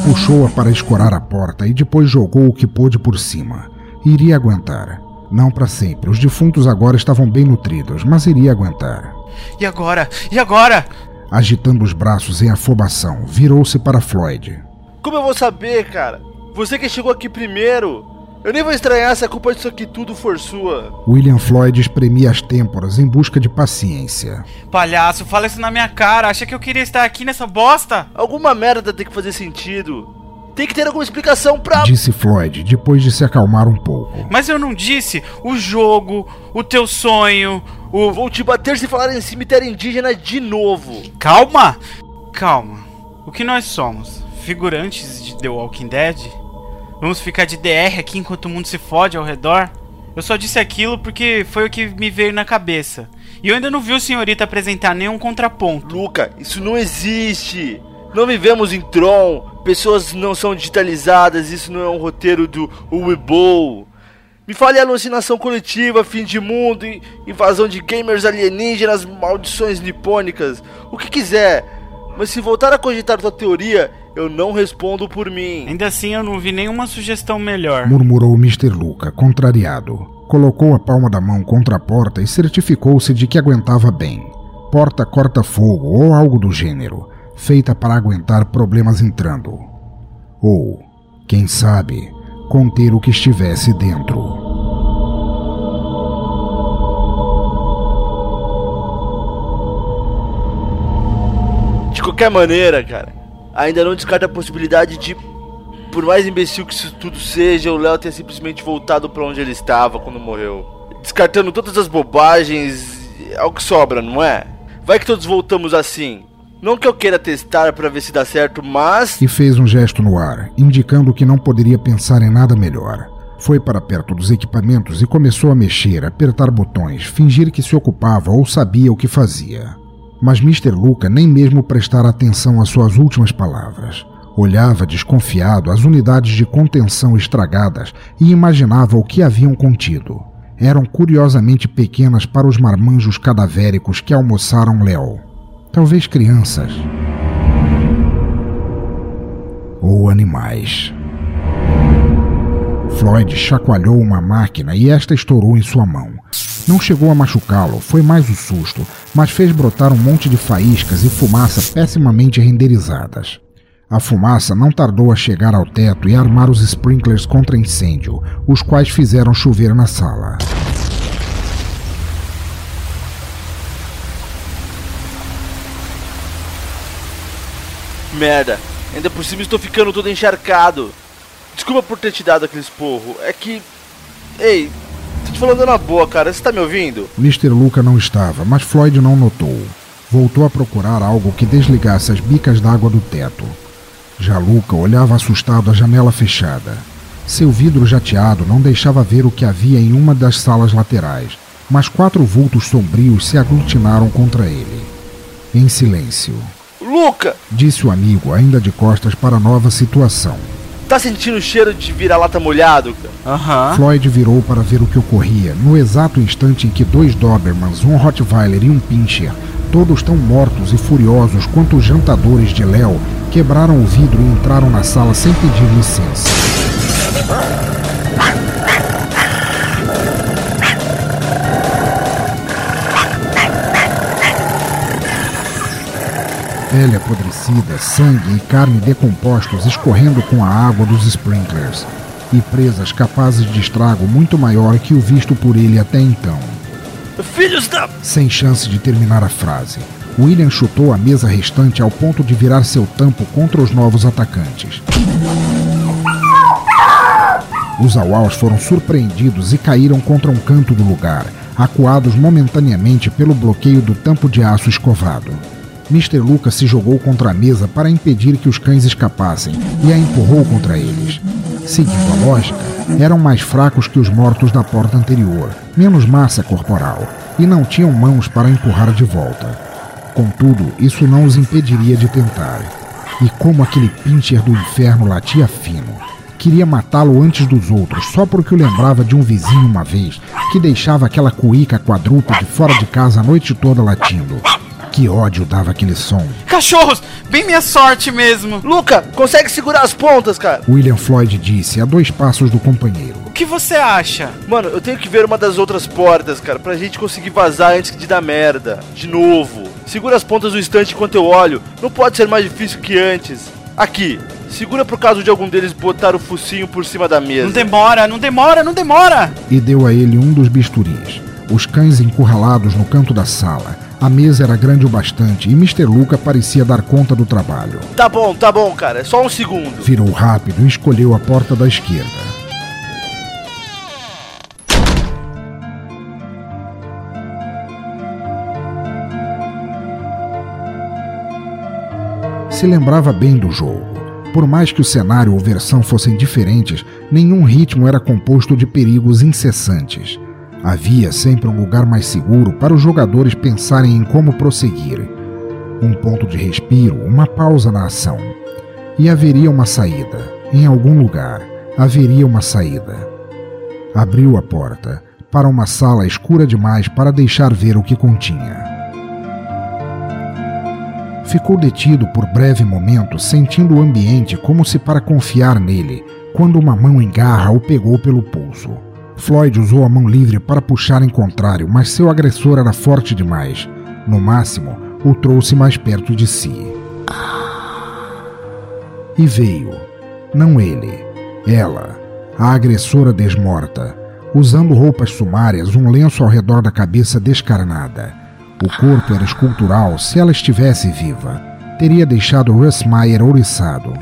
Puxou-a para escorar a porta e depois jogou o que pôde por cima. Iria aguentar. Não para sempre. Os defuntos agora estavam bem nutridos, mas iria aguentar. E agora? E agora? Agitando os braços em afobação, virou-se para Floyd. Como eu vou saber, cara? Você que chegou aqui primeiro. Eu nem vou estranhar se a culpa disso aqui tudo for sua. William Floyd espremia as têmporas em busca de paciência. Palhaço, fala isso na minha cara. Acha que eu queria estar aqui nessa bosta? Alguma merda tem que fazer sentido. Tem que ter alguma explicação pra. Disse Floyd, depois de se acalmar um pouco. Mas eu não disse o jogo, o teu sonho, o. Vou te bater se falar em cemitério indígena de novo. Calma! Calma. O que nós somos? Figurantes de The Walking Dead? Vamos ficar de DR aqui enquanto o mundo se fode ao redor? Eu só disse aquilo porque foi o que me veio na cabeça. E eu ainda não vi o senhorita apresentar nenhum contraponto. Luca, isso não existe. Não vivemos em Tron. Pessoas não são digitalizadas. Isso não é um roteiro do Weibo. Me fale alucinação coletiva, fim de mundo, invasão de gamers alienígenas, maldições nipônicas, o que quiser. Mas se voltar a cogitar tua teoria, eu não respondo por mim. Ainda assim, eu não vi nenhuma sugestão melhor. Murmurou Mr. Luca, contrariado. Colocou a palma da mão contra a porta e certificou-se de que aguentava bem. Porta corta-fogo ou algo do gênero, feita para aguentar problemas entrando. Ou, quem sabe, conter o que estivesse dentro. De qualquer maneira, cara, ainda não descarta a possibilidade de, por mais imbecil que isso tudo seja, o Léo ter simplesmente voltado para onde ele estava quando morreu. Descartando todas as bobagens, é o que sobra, não é? Vai que todos voltamos assim. Não que eu queira testar para ver se dá certo, mas. E fez um gesto no ar, indicando que não poderia pensar em nada melhor. Foi para perto dos equipamentos e começou a mexer, apertar botões, fingir que se ocupava ou sabia o que fazia. Mas Mr. Luca nem mesmo prestara atenção às suas últimas palavras. Olhava desconfiado as unidades de contenção estragadas e imaginava o que haviam contido. Eram curiosamente pequenas para os marmanjos cadavéricos que almoçaram Léo. Talvez crianças. Ou animais. Floyd chacoalhou uma máquina e esta estourou em sua mão. Não chegou a machucá-lo, foi mais o susto, mas fez brotar um monte de faíscas e fumaça pessimamente renderizadas. A fumaça não tardou a chegar ao teto e armar os sprinklers contra incêndio, os quais fizeram chover na sala. Merda, ainda por cima estou ficando todo encharcado. Desculpa por ter te dado aquele esporro. É que. Ei, tô te falando na boa, cara. Você tá me ouvindo? Mr. Luca não estava, mas Floyd não notou. Voltou a procurar algo que desligasse as bicas d'água do teto. Já Luca olhava assustado a janela fechada. Seu vidro jateado não deixava ver o que havia em uma das salas laterais, mas quatro vultos sombrios se aglutinaram contra ele. Em silêncio. Luca! Disse o amigo, ainda de costas para a nova situação. Tá sentindo o cheiro de vira-lata molhado? Aham. Uhum. Floyd virou para ver o que ocorria, no exato instante em que dois Dobermans, um Rottweiler e um Pinscher, todos tão mortos e furiosos quanto os jantadores de Léo, quebraram o vidro e entraram na sala sem pedir licença. Pele apodrecida, sangue e carne decompostos escorrendo com a água dos sprinklers, e presas capazes de estrago muito maior que o visto por ele até então. Filhos da. Sem chance de terminar a frase, William chutou a mesa restante ao ponto de virar seu tampo contra os novos atacantes. Os auaus foram surpreendidos e caíram contra um canto do lugar, acuados momentaneamente pelo bloqueio do tampo de aço escovado. Mr. Lucas se jogou contra a mesa para impedir que os cães escapassem e a empurrou contra eles. Seguindo a lógica, eram mais fracos que os mortos da porta anterior, menos massa corporal, e não tinham mãos para empurrar de volta. Contudo, isso não os impediria de tentar. E como aquele pincher do inferno latia fino. queria matá-lo antes dos outros, só porque o lembrava de um vizinho uma vez que deixava aquela cuíca quadrúpede fora de casa a noite toda latindo. Que ódio dava aquele som. Cachorros! Bem minha sorte mesmo! Luca, consegue segurar as pontas, cara? William Floyd disse a dois passos do companheiro. O que você acha? Mano, eu tenho que ver uma das outras portas, cara, pra gente conseguir vazar antes de dar merda. De novo. Segura as pontas do estante enquanto eu olho. Não pode ser mais difícil que antes. Aqui. Segura pro caso de algum deles botar o focinho por cima da mesa. Não demora, não demora, não demora! E deu a ele um dos bisturis. Os cães encurralados no canto da sala. A mesa era grande o bastante e Mr. Luca parecia dar conta do trabalho. Tá bom, tá bom, cara. É só um segundo. Virou rápido e escolheu a porta da esquerda. Se lembrava bem do jogo. Por mais que o cenário ou versão fossem diferentes, nenhum ritmo era composto de perigos incessantes. Havia sempre um lugar mais seguro para os jogadores pensarem em como prosseguir. Um ponto de respiro, uma pausa na ação. E haveria uma saída. Em algum lugar, haveria uma saída. Abriu a porta para uma sala escura demais para deixar ver o que continha. Ficou detido por breve momento, sentindo o ambiente como se para confiar nele, quando uma mão em garra o pegou pelo pulso. Floyd usou a mão livre para puxar em contrário, mas seu agressor era forte demais. No máximo, o trouxe mais perto de si. E veio. Não ele. Ela. A agressora desmorta. Usando roupas sumárias, um lenço ao redor da cabeça descarnada. O corpo era escultural se ela estivesse viva. Teria deixado Russ Meyer ouriçado.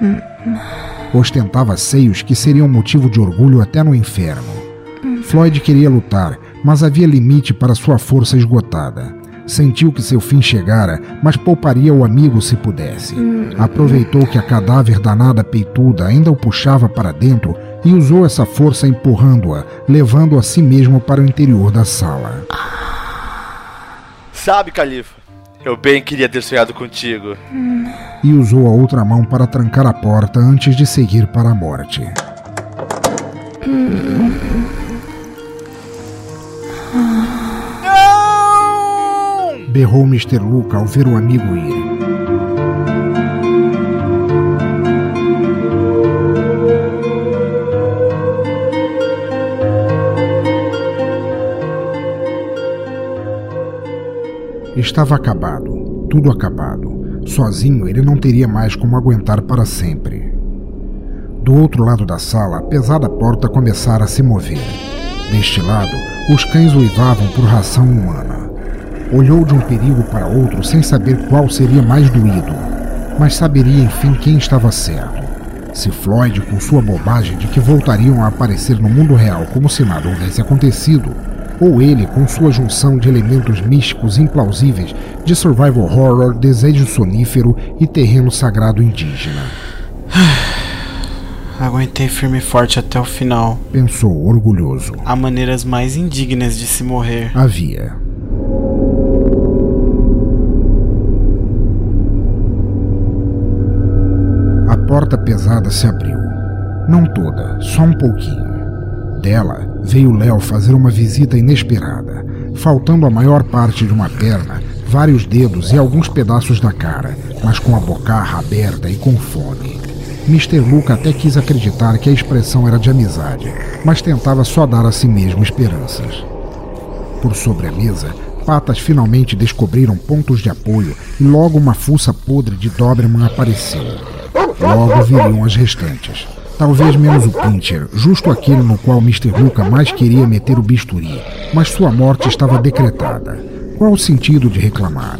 Ostentava seios que seriam motivo de orgulho até no inferno. Floyd queria lutar, mas havia limite para sua força esgotada. Sentiu que seu fim chegara, mas pouparia o amigo se pudesse. Aproveitou que a cadáver danada peituda ainda o puxava para dentro e usou essa força empurrando-a, levando a si mesmo para o interior da sala. Sabe, Califa, eu bem queria ter sonhado contigo. E usou a outra mão para trancar a porta antes de seguir para a morte. Berrou Mr. Luca ao ver o amigo ir. Estava acabado, tudo acabado. Sozinho ele não teria mais como aguentar para sempre. Do outro lado da sala, a pesada porta começara a se mover. Deste lado, os cães uivavam por ração humana. Olhou de um perigo para outro sem saber qual seria mais doído, mas saberia enfim quem estava certo. Se Floyd, com sua bobagem de que voltariam a aparecer no mundo real como se nada houvesse acontecido, ou ele com sua junção de elementos místicos implausíveis de survival horror, desejo sonífero e terreno sagrado indígena. Aguentei firme e forte até o final. Pensou orgulhoso. Há maneiras mais indignas de se morrer. Havia. Porta pesada se abriu. Não toda, só um pouquinho. Dela veio Léo fazer uma visita inesperada, faltando a maior parte de uma perna, vários dedos e alguns pedaços da cara, mas com a bocarra aberta e com fome. Mr. Luca até quis acreditar que a expressão era de amizade, mas tentava só dar a si mesmo esperanças. Por sobre a mesa, patas finalmente descobriram pontos de apoio e logo uma fuça podre de Doberman apareceu. Logo viriam as restantes. Talvez menos o Pincher, justo aquele no qual Mr. Luca mais queria meter o bisturi, mas sua morte estava decretada. Qual o sentido de reclamar?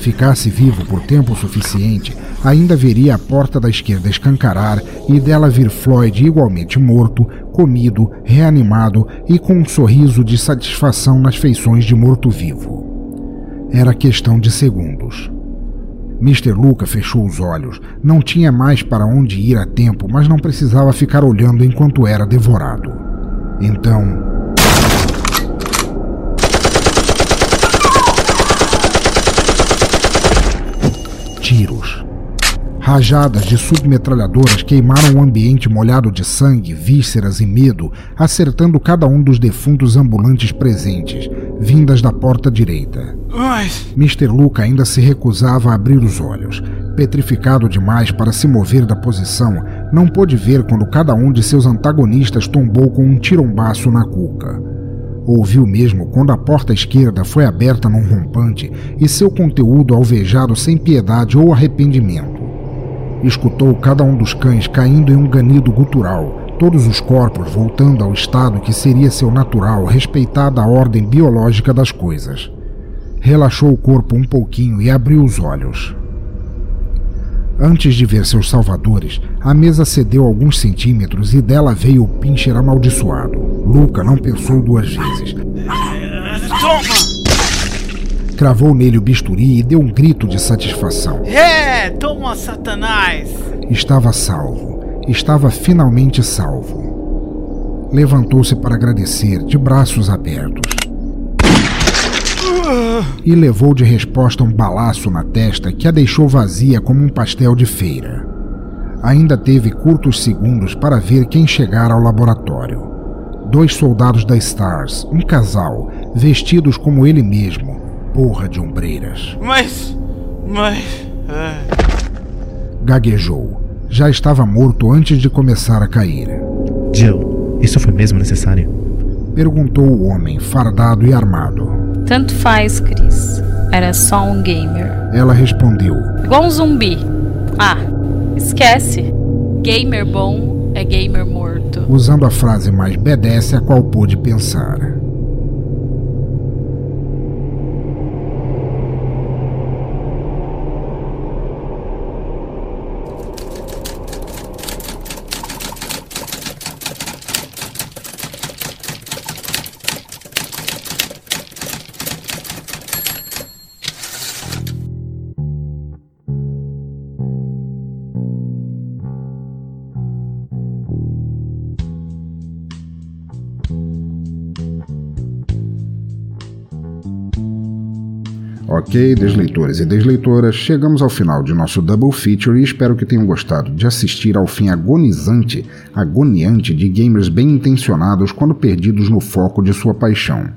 Ficasse vivo por tempo suficiente, ainda veria a porta da esquerda escancarar e dela vir Floyd igualmente morto, comido, reanimado e com um sorriso de satisfação nas feições de morto-vivo. Era questão de segundos. Mr. Luca fechou os olhos. Não tinha mais para onde ir a tempo, mas não precisava ficar olhando enquanto era devorado. Então. Tiros. Rajadas de submetralhadoras queimaram o ambiente molhado de sangue, vísceras e medo, acertando cada um dos defuntos ambulantes presentes, vindas da porta direita. Mas. Mr. Luca ainda se recusava a abrir os olhos. Petrificado demais para se mover da posição, não pôde ver quando cada um de seus antagonistas tombou com um tirombaço na cuca. Ouviu mesmo quando a porta esquerda foi aberta num rompante e seu conteúdo alvejado sem piedade ou arrependimento. Escutou cada um dos cães caindo em um ganido gutural, todos os corpos voltando ao estado que seria seu natural, respeitada a ordem biológica das coisas. Relaxou o corpo um pouquinho e abriu os olhos. Antes de ver seus salvadores, a mesa cedeu alguns centímetros e dela veio o pincher amaldiçoado. Luca não pensou duas vezes. Toma! Cravou nele o bisturi e deu um grito de satisfação. É, toma, Satanás! Estava salvo. Estava finalmente salvo. Levantou-se para agradecer, de braços abertos. E levou de resposta um balaço na testa que a deixou vazia como um pastel de feira. Ainda teve curtos segundos para ver quem chegara ao laboratório. Dois soldados da Stars, um casal, vestidos como ele mesmo, porra de ombreiras. Mas. Mas. é. Gaguejou. Já estava morto antes de começar a cair. Jill, isso foi mesmo necessário? Perguntou o homem, fardado e armado. Tanto faz, Chris. Era só um gamer. Ela respondeu: Igual um zumbi. Ah, esquece. Gamer bom é gamer morto. usando a frase mais B10 a qual pôde pensar. Ok, desleitores e desleitoras, chegamos ao final de nosso Double Feature e espero que tenham gostado de assistir ao fim agonizante, agoniante de gamers bem intencionados quando perdidos no foco de sua paixão.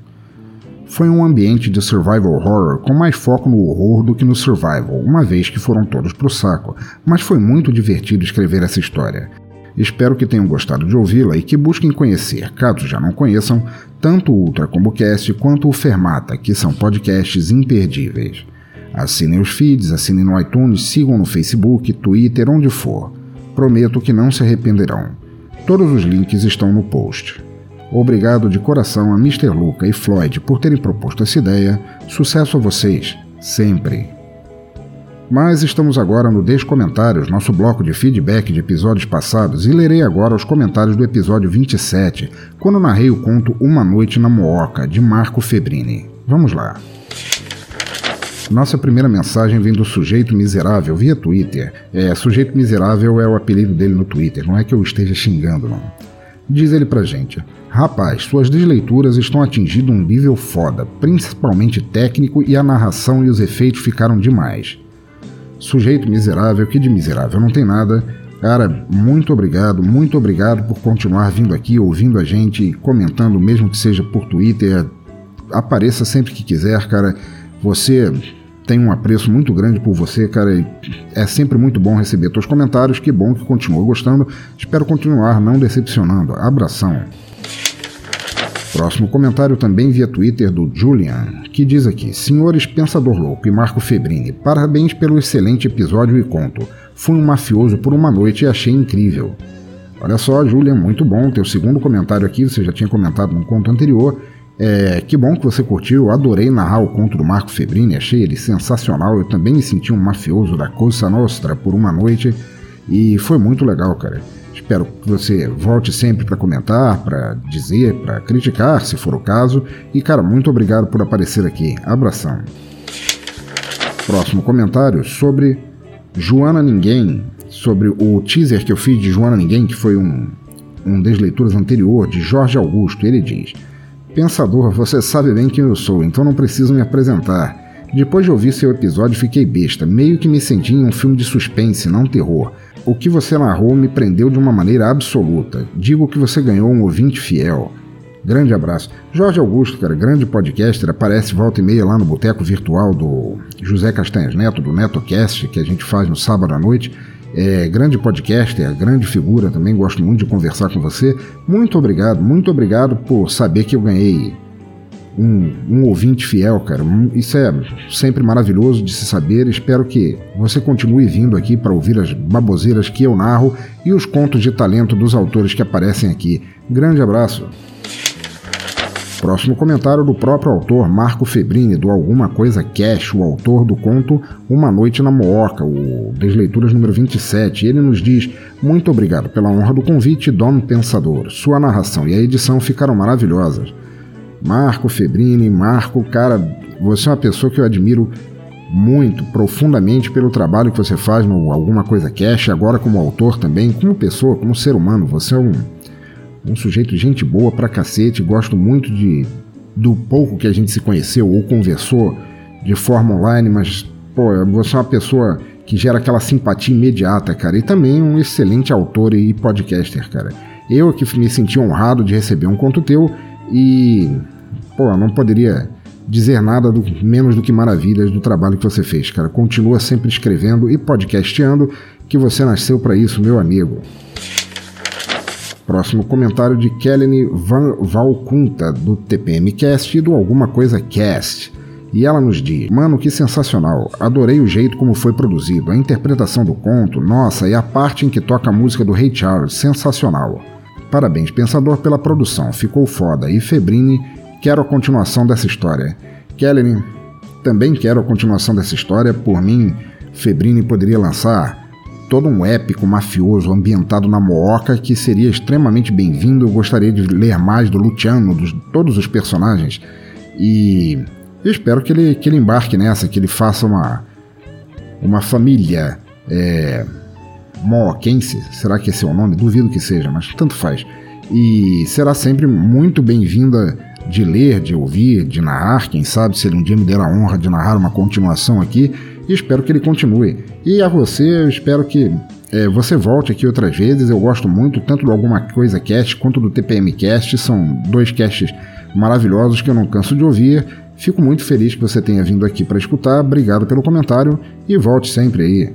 Foi um ambiente de survival horror com mais foco no horror do que no survival, uma vez que foram todos pro saco, mas foi muito divertido escrever essa história. Espero que tenham gostado de ouvi-la e que busquem conhecer, caso já não conheçam, tanto o Ultra Combo Cast quanto o Fermata, que são podcasts imperdíveis. Assinem os feeds, assinem no iTunes, sigam no Facebook, Twitter, onde for. Prometo que não se arrependerão. Todos os links estão no post. Obrigado de coração a Mr. Luca e Floyd por terem proposto essa ideia. Sucesso a vocês, sempre! Mas estamos agora no Descomentários, nosso bloco de feedback de episódios passados, e lerei agora os comentários do episódio 27, quando narrei o conto Uma Noite na Mooca, de Marco Febrini. Vamos lá. Nossa primeira mensagem vem do Sujeito Miserável via Twitter. É, Sujeito Miserável é o apelido dele no Twitter, não é que eu esteja xingando, não. Diz ele pra gente: Rapaz, suas desleituras estão atingindo um nível foda, principalmente técnico, e a narração e os efeitos ficaram demais. Sujeito miserável, que de miserável não tem nada. Cara, muito obrigado, muito obrigado por continuar vindo aqui, ouvindo a gente comentando, mesmo que seja por Twitter. Apareça sempre que quiser, cara. Você tem um apreço muito grande por você, cara. É sempre muito bom receber teus comentários. Que bom que continua gostando. Espero continuar não decepcionando. Abração. Próximo comentário também via Twitter do Julian, que diz aqui: Senhores Pensador Louco e Marco Febrini, parabéns pelo excelente episódio e conto. Fui um mafioso por uma noite e achei incrível. Olha só, Julian, muito bom. Teu segundo comentário aqui, você já tinha comentado no conto anterior. É, que bom que você curtiu, adorei narrar o conto do Marco Febrini, achei ele sensacional. Eu também me senti um mafioso da Cosa Nostra por uma noite e foi muito legal, cara. Espero que você volte sempre para comentar, para dizer, para criticar, se for o caso. E, cara, muito obrigado por aparecer aqui. Abração. Próximo comentário sobre Joana Ninguém, sobre o teaser que eu fiz de Joana Ninguém, que foi um, um das leituras anterior, de Jorge Augusto. Ele diz: Pensador, você sabe bem quem eu sou, então não preciso me apresentar. Depois de ouvir seu episódio, fiquei besta, meio que me senti em um filme de suspense, não terror. O que você narrou me prendeu de uma maneira absoluta. Digo que você ganhou um ouvinte fiel. Grande abraço. Jorge Augusto, cara, grande podcaster, aparece volta e meia lá no Boteco Virtual do José Castanhas Neto, do NetoCast, que a gente faz no sábado à noite. É, grande podcaster, grande figura também, gosto muito de conversar com você. Muito obrigado, muito obrigado por saber que eu ganhei um, um, ouvinte fiel, cara. Isso é sempre maravilhoso de se saber. Espero que você continue vindo aqui para ouvir as baboseiras que eu narro e os contos de talento dos autores que aparecem aqui. Grande abraço. Próximo comentário do próprio autor Marco Febrini, do Alguma Coisa Cash, o autor do conto Uma Noite na Mooca, o das leituras número 27. Ele nos diz: Muito obrigado pela honra do convite, Dom Pensador. Sua narração e a edição ficaram maravilhosas. Marco Febrini, Marco, cara, você é uma pessoa que eu admiro muito, profundamente pelo trabalho que você faz no Alguma Coisa Cash, agora como autor também, como pessoa, como ser humano. Você é um, um sujeito de gente boa pra cacete, gosto muito de do pouco que a gente se conheceu ou conversou de forma online, mas, pô, você é uma pessoa que gera aquela simpatia imediata, cara, e também um excelente autor e podcaster, cara. Eu que me senti honrado de receber um conto teu e, pô, não poderia dizer nada do, menos do que maravilhas do trabalho que você fez, cara. Continua sempre escrevendo e podcasteando, que você nasceu para isso, meu amigo. Próximo comentário de Kelly Van Valkunta, do TPMcast e do Alguma Coisa Cast. E ela nos diz: Mano, que sensacional! Adorei o jeito como foi produzido, a interpretação do conto, nossa, e a parte em que toca a música do Ray Charles, sensacional. Parabéns, Pensador, pela produção, ficou foda. E Febrini, quero a continuação dessa história. Kelly, também quero a continuação dessa história. Por mim, Febrini poderia lançar todo um épico mafioso ambientado na Mooca que seria extremamente bem-vindo. Eu gostaria de ler mais do Luciano, de todos os personagens. E eu espero que ele, que ele embarque nessa, que ele faça uma, uma família. É, Mooquense, será que esse é o nome? Duvido que seja, mas tanto faz. E será sempre muito bem-vinda de ler, de ouvir, de narrar. Quem sabe se ele um dia me der a honra de narrar uma continuação aqui. E espero que ele continue. E a você, eu espero que é, você volte aqui outras vezes. Eu gosto muito tanto do Alguma Coisa Cast quanto do TPM Cast. São dois casts maravilhosos que eu não canso de ouvir. Fico muito feliz que você tenha vindo aqui para escutar. Obrigado pelo comentário e volte sempre aí.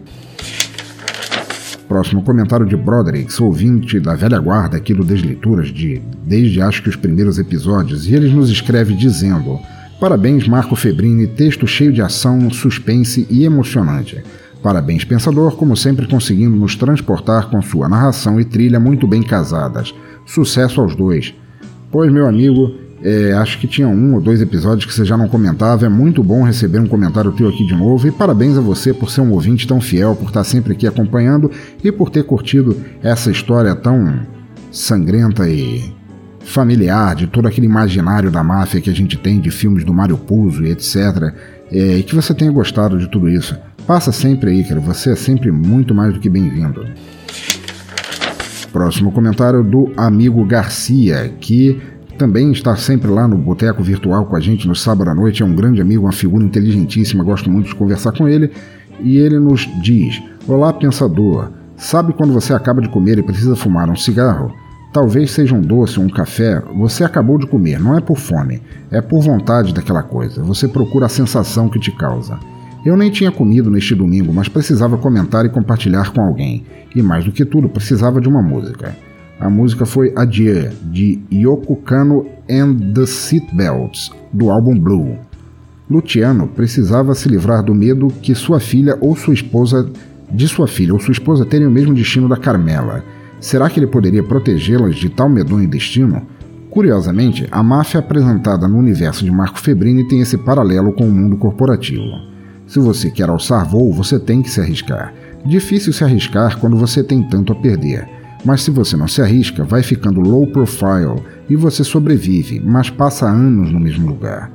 Próximo comentário de Broderick, ouvinte da velha guarda aqui do Desleituras, de, desde acho que os primeiros episódios, e ele nos escreve dizendo: Parabéns, Marco Febrini, texto cheio de ação, suspense e emocionante. Parabéns, pensador, como sempre conseguindo nos transportar com sua narração e trilha muito bem casadas. Sucesso aos dois. Pois, meu amigo, é, acho que tinha um ou dois episódios que você já não comentava. É muito bom receber um comentário teu aqui de novo. E parabéns a você por ser um ouvinte tão fiel, por estar sempre aqui acompanhando e por ter curtido essa história tão sangrenta e familiar de todo aquele imaginário da máfia que a gente tem de filmes do Mário Puzo e etc. É, e que você tenha gostado de tudo isso. Passa sempre aí, cara. Você é sempre muito mais do que bem-vindo. Próximo comentário do amigo Garcia, que também está sempre lá no Boteco Virtual com a gente no sábado à noite. É um grande amigo, uma figura inteligentíssima, gosto muito de conversar com ele. E ele nos diz: Olá, pensador. Sabe quando você acaba de comer e precisa fumar um cigarro? Talvez seja um doce ou um café, você acabou de comer, não é por fome, é por vontade daquela coisa. Você procura a sensação que te causa. Eu nem tinha comido neste domingo, mas precisava comentar e compartilhar com alguém. E mais do que tudo, precisava de uma música. A música foi Adieu, de Yoko Kano and the Seatbelts, do álbum Blue. Luciano precisava se livrar do medo que sua filha ou sua esposa, de sua filha ou sua esposa terem o mesmo destino da Carmela. Será que ele poderia protegê-las de tal medonho destino? Curiosamente, a máfia apresentada no universo de Marco Febrini tem esse paralelo com o mundo corporativo. Se você quer alçar voo, você tem que se arriscar. Difícil se arriscar quando você tem tanto a perder. Mas se você não se arrisca, vai ficando low profile e você sobrevive, mas passa anos no mesmo lugar.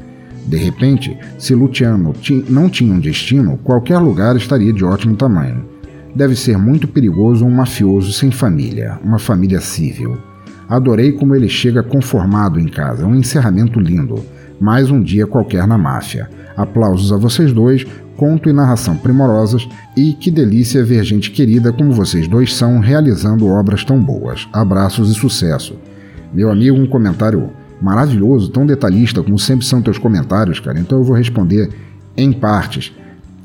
De repente, se Luciano não tinha um destino, qualquer lugar estaria de ótimo tamanho. Deve ser muito perigoso um mafioso sem família, uma família civil. Adorei como ele chega conformado em casa, um encerramento lindo. mais um dia qualquer na máfia. Aplausos a vocês dois, conto e narração primorosas, e que delícia ver gente querida como vocês dois são realizando obras tão boas. Abraços e sucesso. Meu amigo, um comentário maravilhoso, tão detalhista como sempre são teus comentários, cara. Então eu vou responder em partes.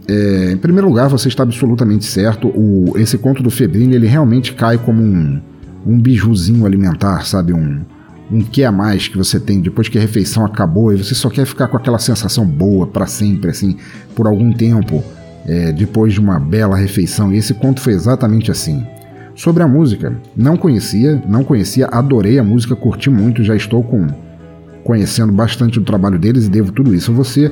É, em primeiro lugar, você está absolutamente certo. O, esse conto do Febrini ele realmente cai como um, um bijuzinho alimentar, sabe? Um, um que a mais que você tem depois que a refeição acabou e você só quer ficar com aquela sensação boa para sempre, assim, por algum tempo, é, depois de uma bela refeição. E esse conto foi exatamente assim. Sobre a música, não conhecia, não conhecia, adorei a música, curti muito, já estou com conhecendo bastante do trabalho deles e devo tudo isso a você.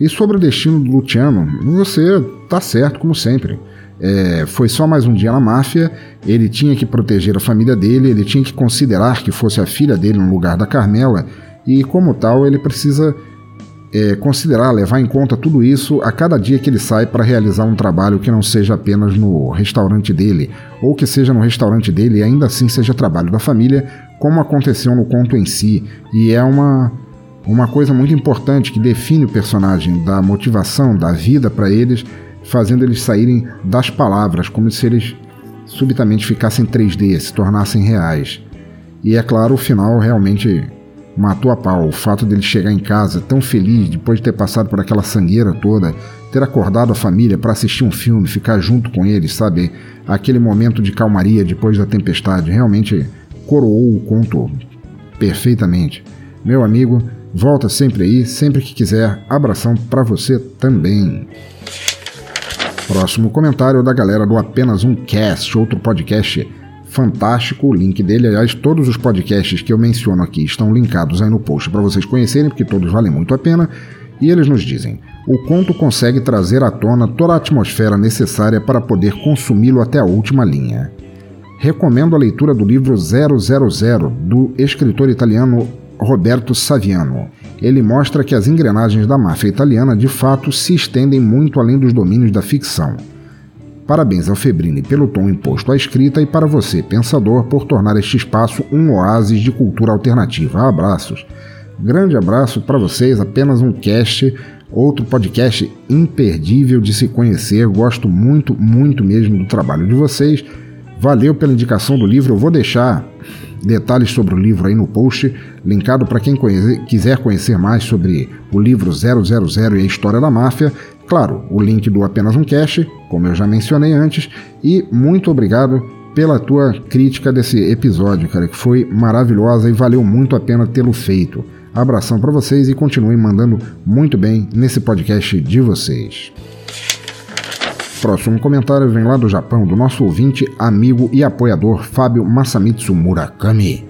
E sobre o destino do Luciano, você tá certo como sempre. É, foi só mais um dia na máfia, ele tinha que proteger a família dele, ele tinha que considerar que fosse a filha dele no lugar da Carmela, e como tal, ele precisa é, considerar, levar em conta tudo isso a cada dia que ele sai para realizar um trabalho que não seja apenas no restaurante dele, ou que seja no restaurante dele e ainda assim seja trabalho da família, como aconteceu no conto em si. E é uma, uma coisa muito importante que define o personagem, da motivação, da vida para eles fazendo eles saírem das palavras, como se eles subitamente ficassem 3D, se tornassem reais. E é claro, o final realmente matou a pau. O fato dele chegar em casa tão feliz, depois de ter passado por aquela sangueira toda, ter acordado a família para assistir um filme, ficar junto com eles, sabe? Aquele momento de calmaria depois da tempestade, realmente coroou o conto perfeitamente. Meu amigo, volta sempre aí, sempre que quiser. Abração para você também. Próximo comentário da galera do Apenas Um Cast, outro podcast fantástico. O link dele, aliás, todos os podcasts que eu menciono aqui estão linkados aí no post para vocês conhecerem, porque todos valem muito a pena. E eles nos dizem: o conto consegue trazer à tona toda a atmosfera necessária para poder consumi-lo até a última linha. Recomendo a leitura do livro 000 do escritor italiano Roberto Saviano ele mostra que as engrenagens da máfia italiana de fato se estendem muito além dos domínios da ficção. Parabéns ao Febrini pelo tom imposto à escrita e para você, pensador, por tornar este espaço um oásis de cultura alternativa. Abraços. Grande abraço para vocês, apenas um cast, outro podcast imperdível de se conhecer. Gosto muito, muito mesmo do trabalho de vocês. Valeu pela indicação do livro. Eu vou deixar detalhes sobre o livro aí no post, linkado para quem quiser conhecer mais sobre o livro 000 e a história da máfia. Claro, o link do Apenas um Cash, como eu já mencionei antes, e muito obrigado pela tua crítica desse episódio, cara, que foi maravilhosa e valeu muito a pena tê-lo feito. Abração para vocês e continuem mandando muito bem nesse podcast de vocês. Próximo comentário vem lá do Japão, do nosso ouvinte, amigo e apoiador Fábio Masamitsu Murakami.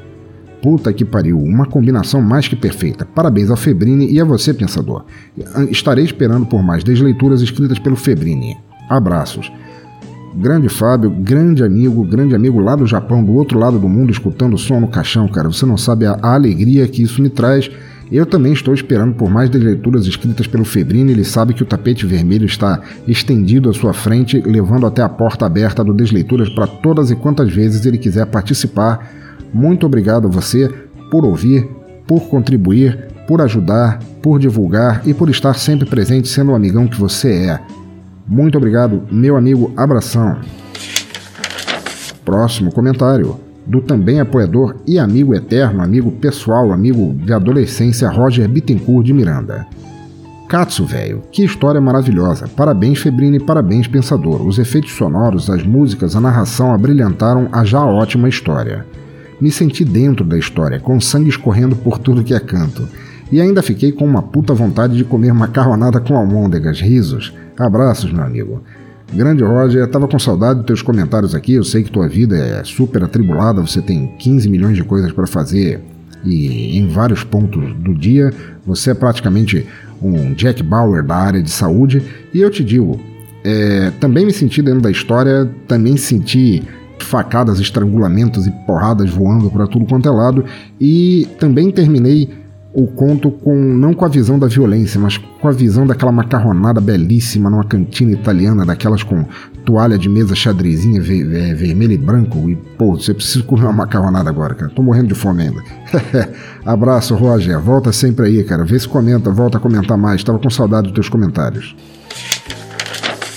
Puta que pariu, uma combinação mais que perfeita. Parabéns ao Febrini e a você, pensador. Estarei esperando por mais desleituras escritas pelo Febrini. Abraços. Grande Fábio, grande amigo, grande amigo lá do Japão, do outro lado do mundo, escutando o som no caixão, cara. Você não sabe a, a alegria que isso me traz eu também estou esperando por mais leituras escritas pelo Febrini. Ele sabe que o tapete vermelho está estendido à sua frente, levando até a porta aberta do Desleituras para todas e quantas vezes ele quiser participar. Muito obrigado a você por ouvir, por contribuir, por ajudar, por divulgar e por estar sempre presente sendo o amigão que você é. Muito obrigado, meu amigo. Abração. Próximo comentário do também apoiador e amigo eterno, amigo pessoal, amigo de adolescência Roger Bittencourt de Miranda. Katsu, velho, que história maravilhosa. Parabéns, Febrini, parabéns, Pensador. Os efeitos sonoros, as músicas, a narração abrilhantaram a já ótima história. Me senti dentro da história, com sangue escorrendo por tudo que é canto. E ainda fiquei com uma puta vontade de comer macarronada com almôndegas, risos. Abraços, meu amigo. Grande Roger, estava com saudade dos teus comentários aqui. Eu sei que tua vida é super atribulada, você tem 15 milhões de coisas para fazer e em vários pontos do dia. Você é praticamente um Jack Bauer da área de saúde. E eu te digo, é, também me senti dentro da história, também senti facadas, estrangulamentos e porradas voando para tudo quanto é lado. E também terminei o conto com não com a visão da violência, mas com a visão daquela macarronada belíssima numa cantina italiana, daquelas com toalha de mesa xadrezinha ve ve vermelho e branco. E, pô, você precisa comer uma macarronada agora, cara. Tô morrendo de fome ainda. Abraço, Roger. Volta sempre aí, cara. Vê se comenta, volta a comentar mais. Tava com saudade dos teus comentários.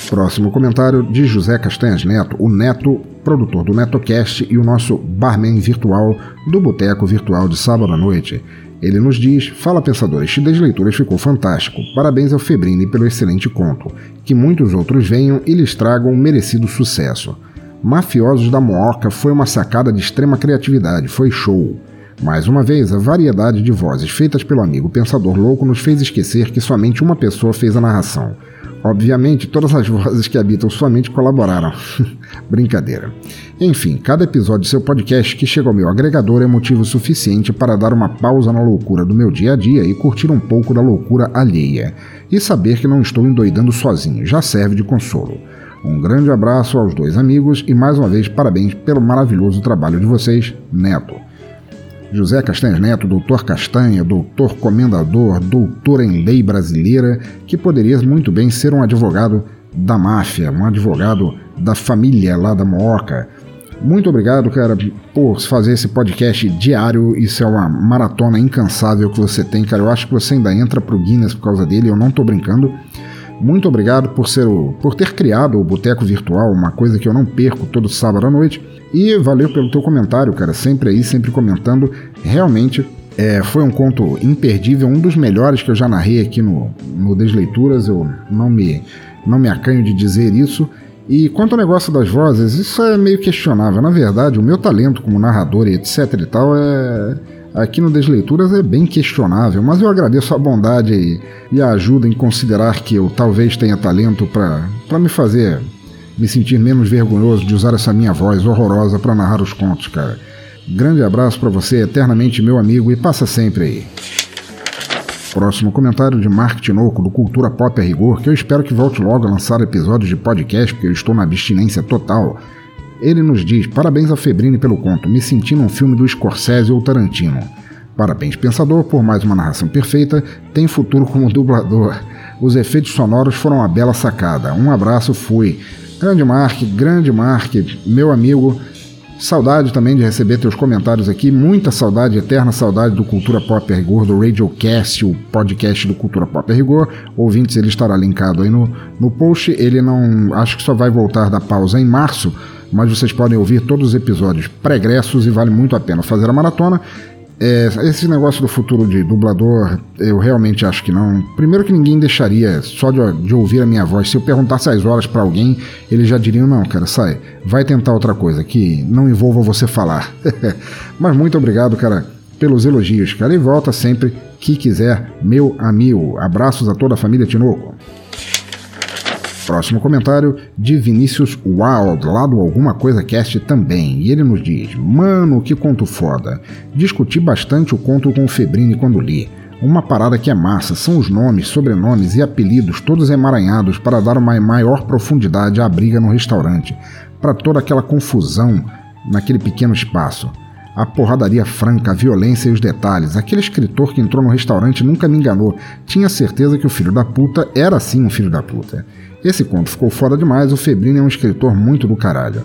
Próximo comentário de José Castanhas Neto, o Neto, produtor do NetoCast e o nosso barman virtual do Boteco Virtual de sábado à noite. Ele nos diz: Fala pensadores, X Leituras ficou fantástico. Parabéns ao Febrini pelo excelente conto. Que muitos outros venham e lhes tragam um merecido sucesso. Mafiosos da Mooca foi uma sacada de extrema criatividade, foi show. Mais uma vez, a variedade de vozes feitas pelo amigo Pensador Louco nos fez esquecer que somente uma pessoa fez a narração. Obviamente, todas as vozes que habitam sua mente colaboraram. Brincadeira. Enfim, cada episódio de seu podcast que chega ao meu agregador é motivo suficiente para dar uma pausa na loucura do meu dia a dia e curtir um pouco da loucura alheia. E saber que não estou endoidando sozinho já serve de consolo. Um grande abraço aos dois amigos e mais uma vez parabéns pelo maravilhoso trabalho de vocês, Neto. José Castanhas Neto, doutor Castanha, doutor comendador, doutor em lei brasileira, que poderia muito bem ser um advogado da máfia, um advogado da família lá da Mooca. Muito obrigado, cara, por fazer esse podcast diário. Isso é uma maratona incansável que você tem, cara. Eu acho que você ainda entra pro Guinness por causa dele, eu não tô brincando. Muito obrigado por ser o, por ter criado o Boteco Virtual, uma coisa que eu não perco todo sábado à noite. E valeu pelo teu comentário, cara. Sempre aí, sempre comentando. Realmente é, foi um conto imperdível, um dos melhores que eu já narrei aqui no, no Desleituras. Eu não me, não me acanho de dizer isso. E quanto ao negócio das vozes, isso é meio questionável. Na verdade, o meu talento como narrador e etc e tal é. Aqui no Desleituras é bem questionável, mas eu agradeço a bondade e, e a ajuda em considerar que eu talvez tenha talento para me fazer me sentir menos vergonhoso de usar essa minha voz horrorosa para narrar os contos, cara. Grande abraço para você, eternamente meu amigo, e passa sempre aí. Próximo comentário de Mark Tinoco, do Cultura Pop a Rigor, que eu espero que volte logo a lançar episódios de podcast, porque eu estou na abstinência total. Ele nos diz: Parabéns a Febrini pelo conto, me senti num filme do Scorsese ou Tarantino. Parabéns, pensador, por mais uma narração perfeita, tem futuro como dublador. Os efeitos sonoros foram uma bela sacada. Um abraço, fui. Grande Mark, grande Mark, meu amigo. Saudade também de receber teus comentários aqui. Muita saudade, eterna saudade do Cultura Pop a Rigor, do Radiocast, o podcast do Cultura Pop a Rigor. Ouvintes, ele estará linkado aí no, no post. Ele não. Acho que só vai voltar da pausa em março, mas vocês podem ouvir todos os episódios pregressos e vale muito a pena fazer a maratona. É, esse negócio do futuro de dublador, eu realmente acho que não. Primeiro que ninguém deixaria só de, de ouvir a minha voz. Se eu perguntasse as horas para alguém, eles já diriam: não, cara, sai, vai tentar outra coisa que não envolva você falar. Mas muito obrigado, cara, pelos elogios, cara, e volta sempre que quiser, meu amigo. Abraços a toda a família Tinoco. Próximo comentário de Vinícius Wild, lá do Alguma Coisa Cast também. E ele nos diz: Mano, que conto foda. Discuti bastante o conto com o Febrini quando li. Uma parada que é massa são os nomes, sobrenomes e apelidos todos emaranhados para dar uma maior profundidade à briga no restaurante, para toda aquela confusão naquele pequeno espaço. A porradaria franca, a violência e os detalhes. Aquele escritor que entrou no restaurante nunca me enganou. Tinha certeza que o filho da puta era sim um filho da puta. Esse conto ficou fora demais, o Febrini é um escritor muito do caralho.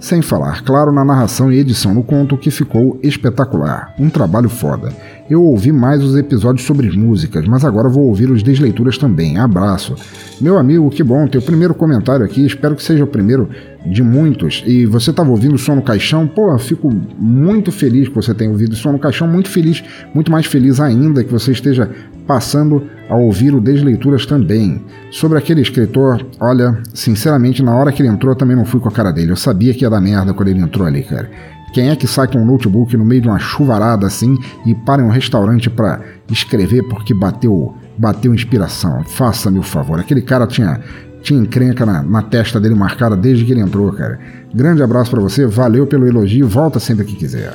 Sem falar, claro, na narração e edição do conto que ficou espetacular. Um trabalho foda. Eu ouvi mais os episódios sobre músicas, mas agora vou ouvir os desleituras também. Abraço. Meu amigo, que bom, teu primeiro comentário aqui, espero que seja o primeiro de muitos. E você estava ouvindo o som no caixão? Pô, fico muito feliz que você tenha ouvido o som no caixão, muito feliz, muito mais feliz ainda que você esteja passando a ouvir o Desleituras também. Sobre aquele escritor, olha, sinceramente, na hora que ele entrou, eu também não fui com a cara dele. Eu sabia que ia dar merda quando ele entrou ali, cara. Quem é que sai com um notebook no meio de uma chuvarada assim e para em um restaurante para escrever porque bateu, bateu inspiração? Faça-me o favor. Aquele cara tinha, tinha encrenca na, na testa dele marcada desde que ele entrou, cara. Grande abraço para você, valeu pelo elogio, volta sempre que quiser.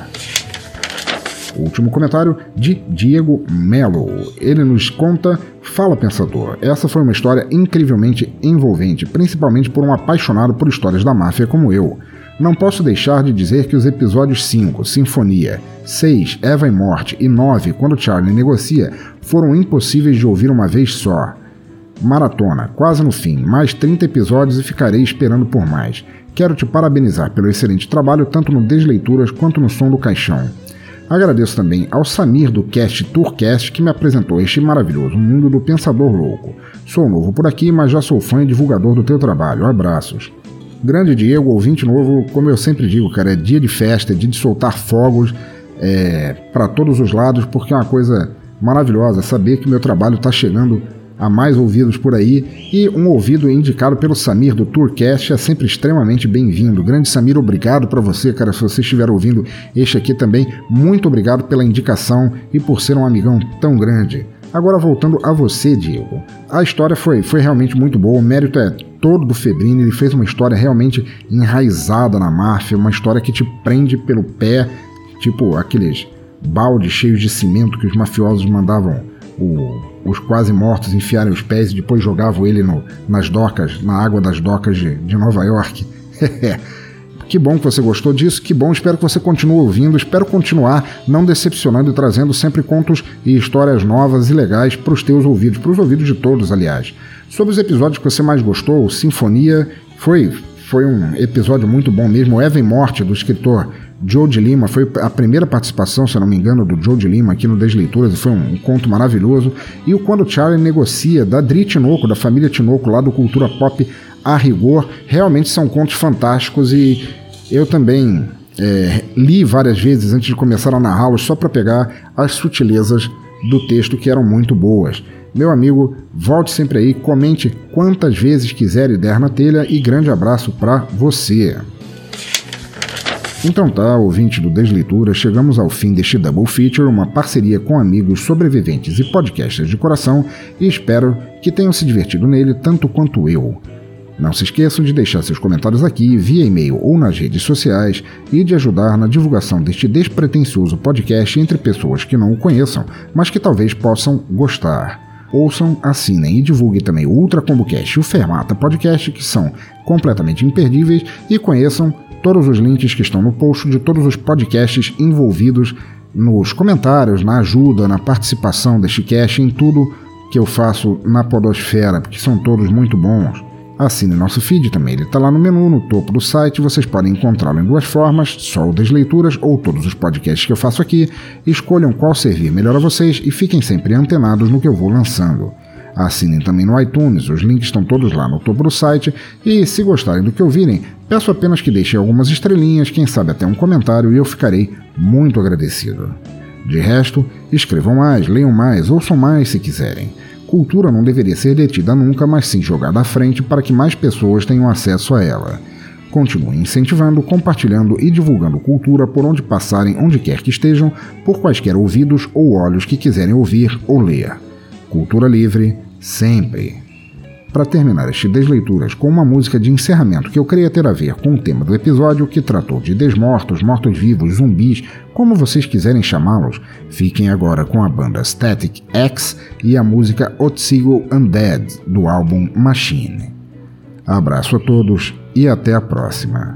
Último comentário de Diego Melo. Ele nos conta: Fala Pensador, essa foi uma história incrivelmente envolvente, principalmente por um apaixonado por histórias da máfia como eu. Não posso deixar de dizer que os episódios 5, Sinfonia, 6, Eva e Morte e 9, Quando Charlie negocia, foram impossíveis de ouvir uma vez só. Maratona, quase no fim, mais 30 episódios e ficarei esperando por mais. Quero te parabenizar pelo excelente trabalho tanto no Desleituras quanto no Som do Caixão. Agradeço também ao Samir do Cast Tourcast que me apresentou este maravilhoso mundo do Pensador Louco. Sou novo por aqui, mas já sou fã e divulgador do teu trabalho. Abraços. Grande Diego, ouvinte novo, como eu sempre digo, cara, é dia de festa, é dia de soltar fogos é, para todos os lados, porque é uma coisa maravilhosa saber que meu trabalho está chegando a mais ouvidos por aí e um ouvido indicado pelo Samir do Tourcast é sempre extremamente bem-vindo. Grande Samir, obrigado para você, cara, se você estiver ouvindo este aqui também, muito obrigado pela indicação e por ser um amigão tão grande. Agora voltando a você, Diego. A história foi, foi realmente muito boa, o mérito é todo do Febrini, ele fez uma história realmente enraizada na máfia, uma história que te prende pelo pé, tipo aqueles baldes cheios de cimento que os mafiosos mandavam o, os quase mortos enfiarem os pés e depois jogavam ele no, nas docas, na água das docas de, de Nova York. que bom que você gostou disso, que bom, espero que você continue ouvindo, espero continuar não decepcionando e trazendo sempre contos e histórias novas e legais para os teus ouvidos, para os ouvidos de todos, aliás. Sobre os episódios que você mais gostou, Sinfonia foi, foi um episódio muito bom mesmo, Evan Morte, do escritor Joe de Lima, foi a primeira participação, se não me engano, do Joe de Lima aqui no Desleituras, foi um, um, conto maravilhoso. E o Quando Charlie Negocia, da Dri Tinoco, da família Tinoco, lá do Cultura Pop a rigor, realmente são contos fantásticos e eu também é, li várias vezes antes de começar a narrá-los só para pegar as sutilezas do texto que eram muito boas. Meu amigo, volte sempre aí, comente quantas vezes quiser e der na telha e grande abraço para você. Então tá, ouvinte do Desleitura, chegamos ao fim deste Double Feature, uma parceria com amigos sobreviventes e podcasters de coração, e espero que tenham se divertido nele tanto quanto eu. Não se esqueçam de deixar seus comentários aqui, via e-mail ou nas redes sociais, e de ajudar na divulgação deste despretensioso podcast entre pessoas que não o conheçam, mas que talvez possam gostar ouçam, assinem e divulguem também o Ultra Combo Cast e o Fermata Podcast, que são completamente imperdíveis, e conheçam todos os links que estão no post de todos os podcasts envolvidos nos comentários, na ajuda, na participação deste cast, em tudo que eu faço na Podosfera, porque são todos muito bons. Assine nosso feed também, ele está lá no menu, no topo do site, vocês podem encontrá-lo em duas formas, só o das leituras ou todos os podcasts que eu faço aqui. Escolham qual servir melhor a vocês e fiquem sempre antenados no que eu vou lançando. Assinem também no iTunes, os links estão todos lá no topo do site. E se gostarem do que ouvirem, peço apenas que deixem algumas estrelinhas, quem sabe até um comentário, e eu ficarei muito agradecido. De resto, escrevam mais, leiam mais, ouçam mais se quiserem. Cultura não deveria ser detida nunca, mas sim jogada à frente para que mais pessoas tenham acesso a ela. Continue incentivando, compartilhando e divulgando cultura por onde passarem, onde quer que estejam, por quaisquer ouvidos ou olhos que quiserem ouvir ou ler. Cultura livre, sempre. Para terminar este Desleituras com uma música de encerramento que eu creia ter a ver com o tema do episódio, que tratou de desmortos, mortos-vivos, zumbis, como vocês quiserem chamá-los, fiquem agora com a banda Static X e a música Otsigo Undead, do álbum Machine. Abraço a todos e até a próxima.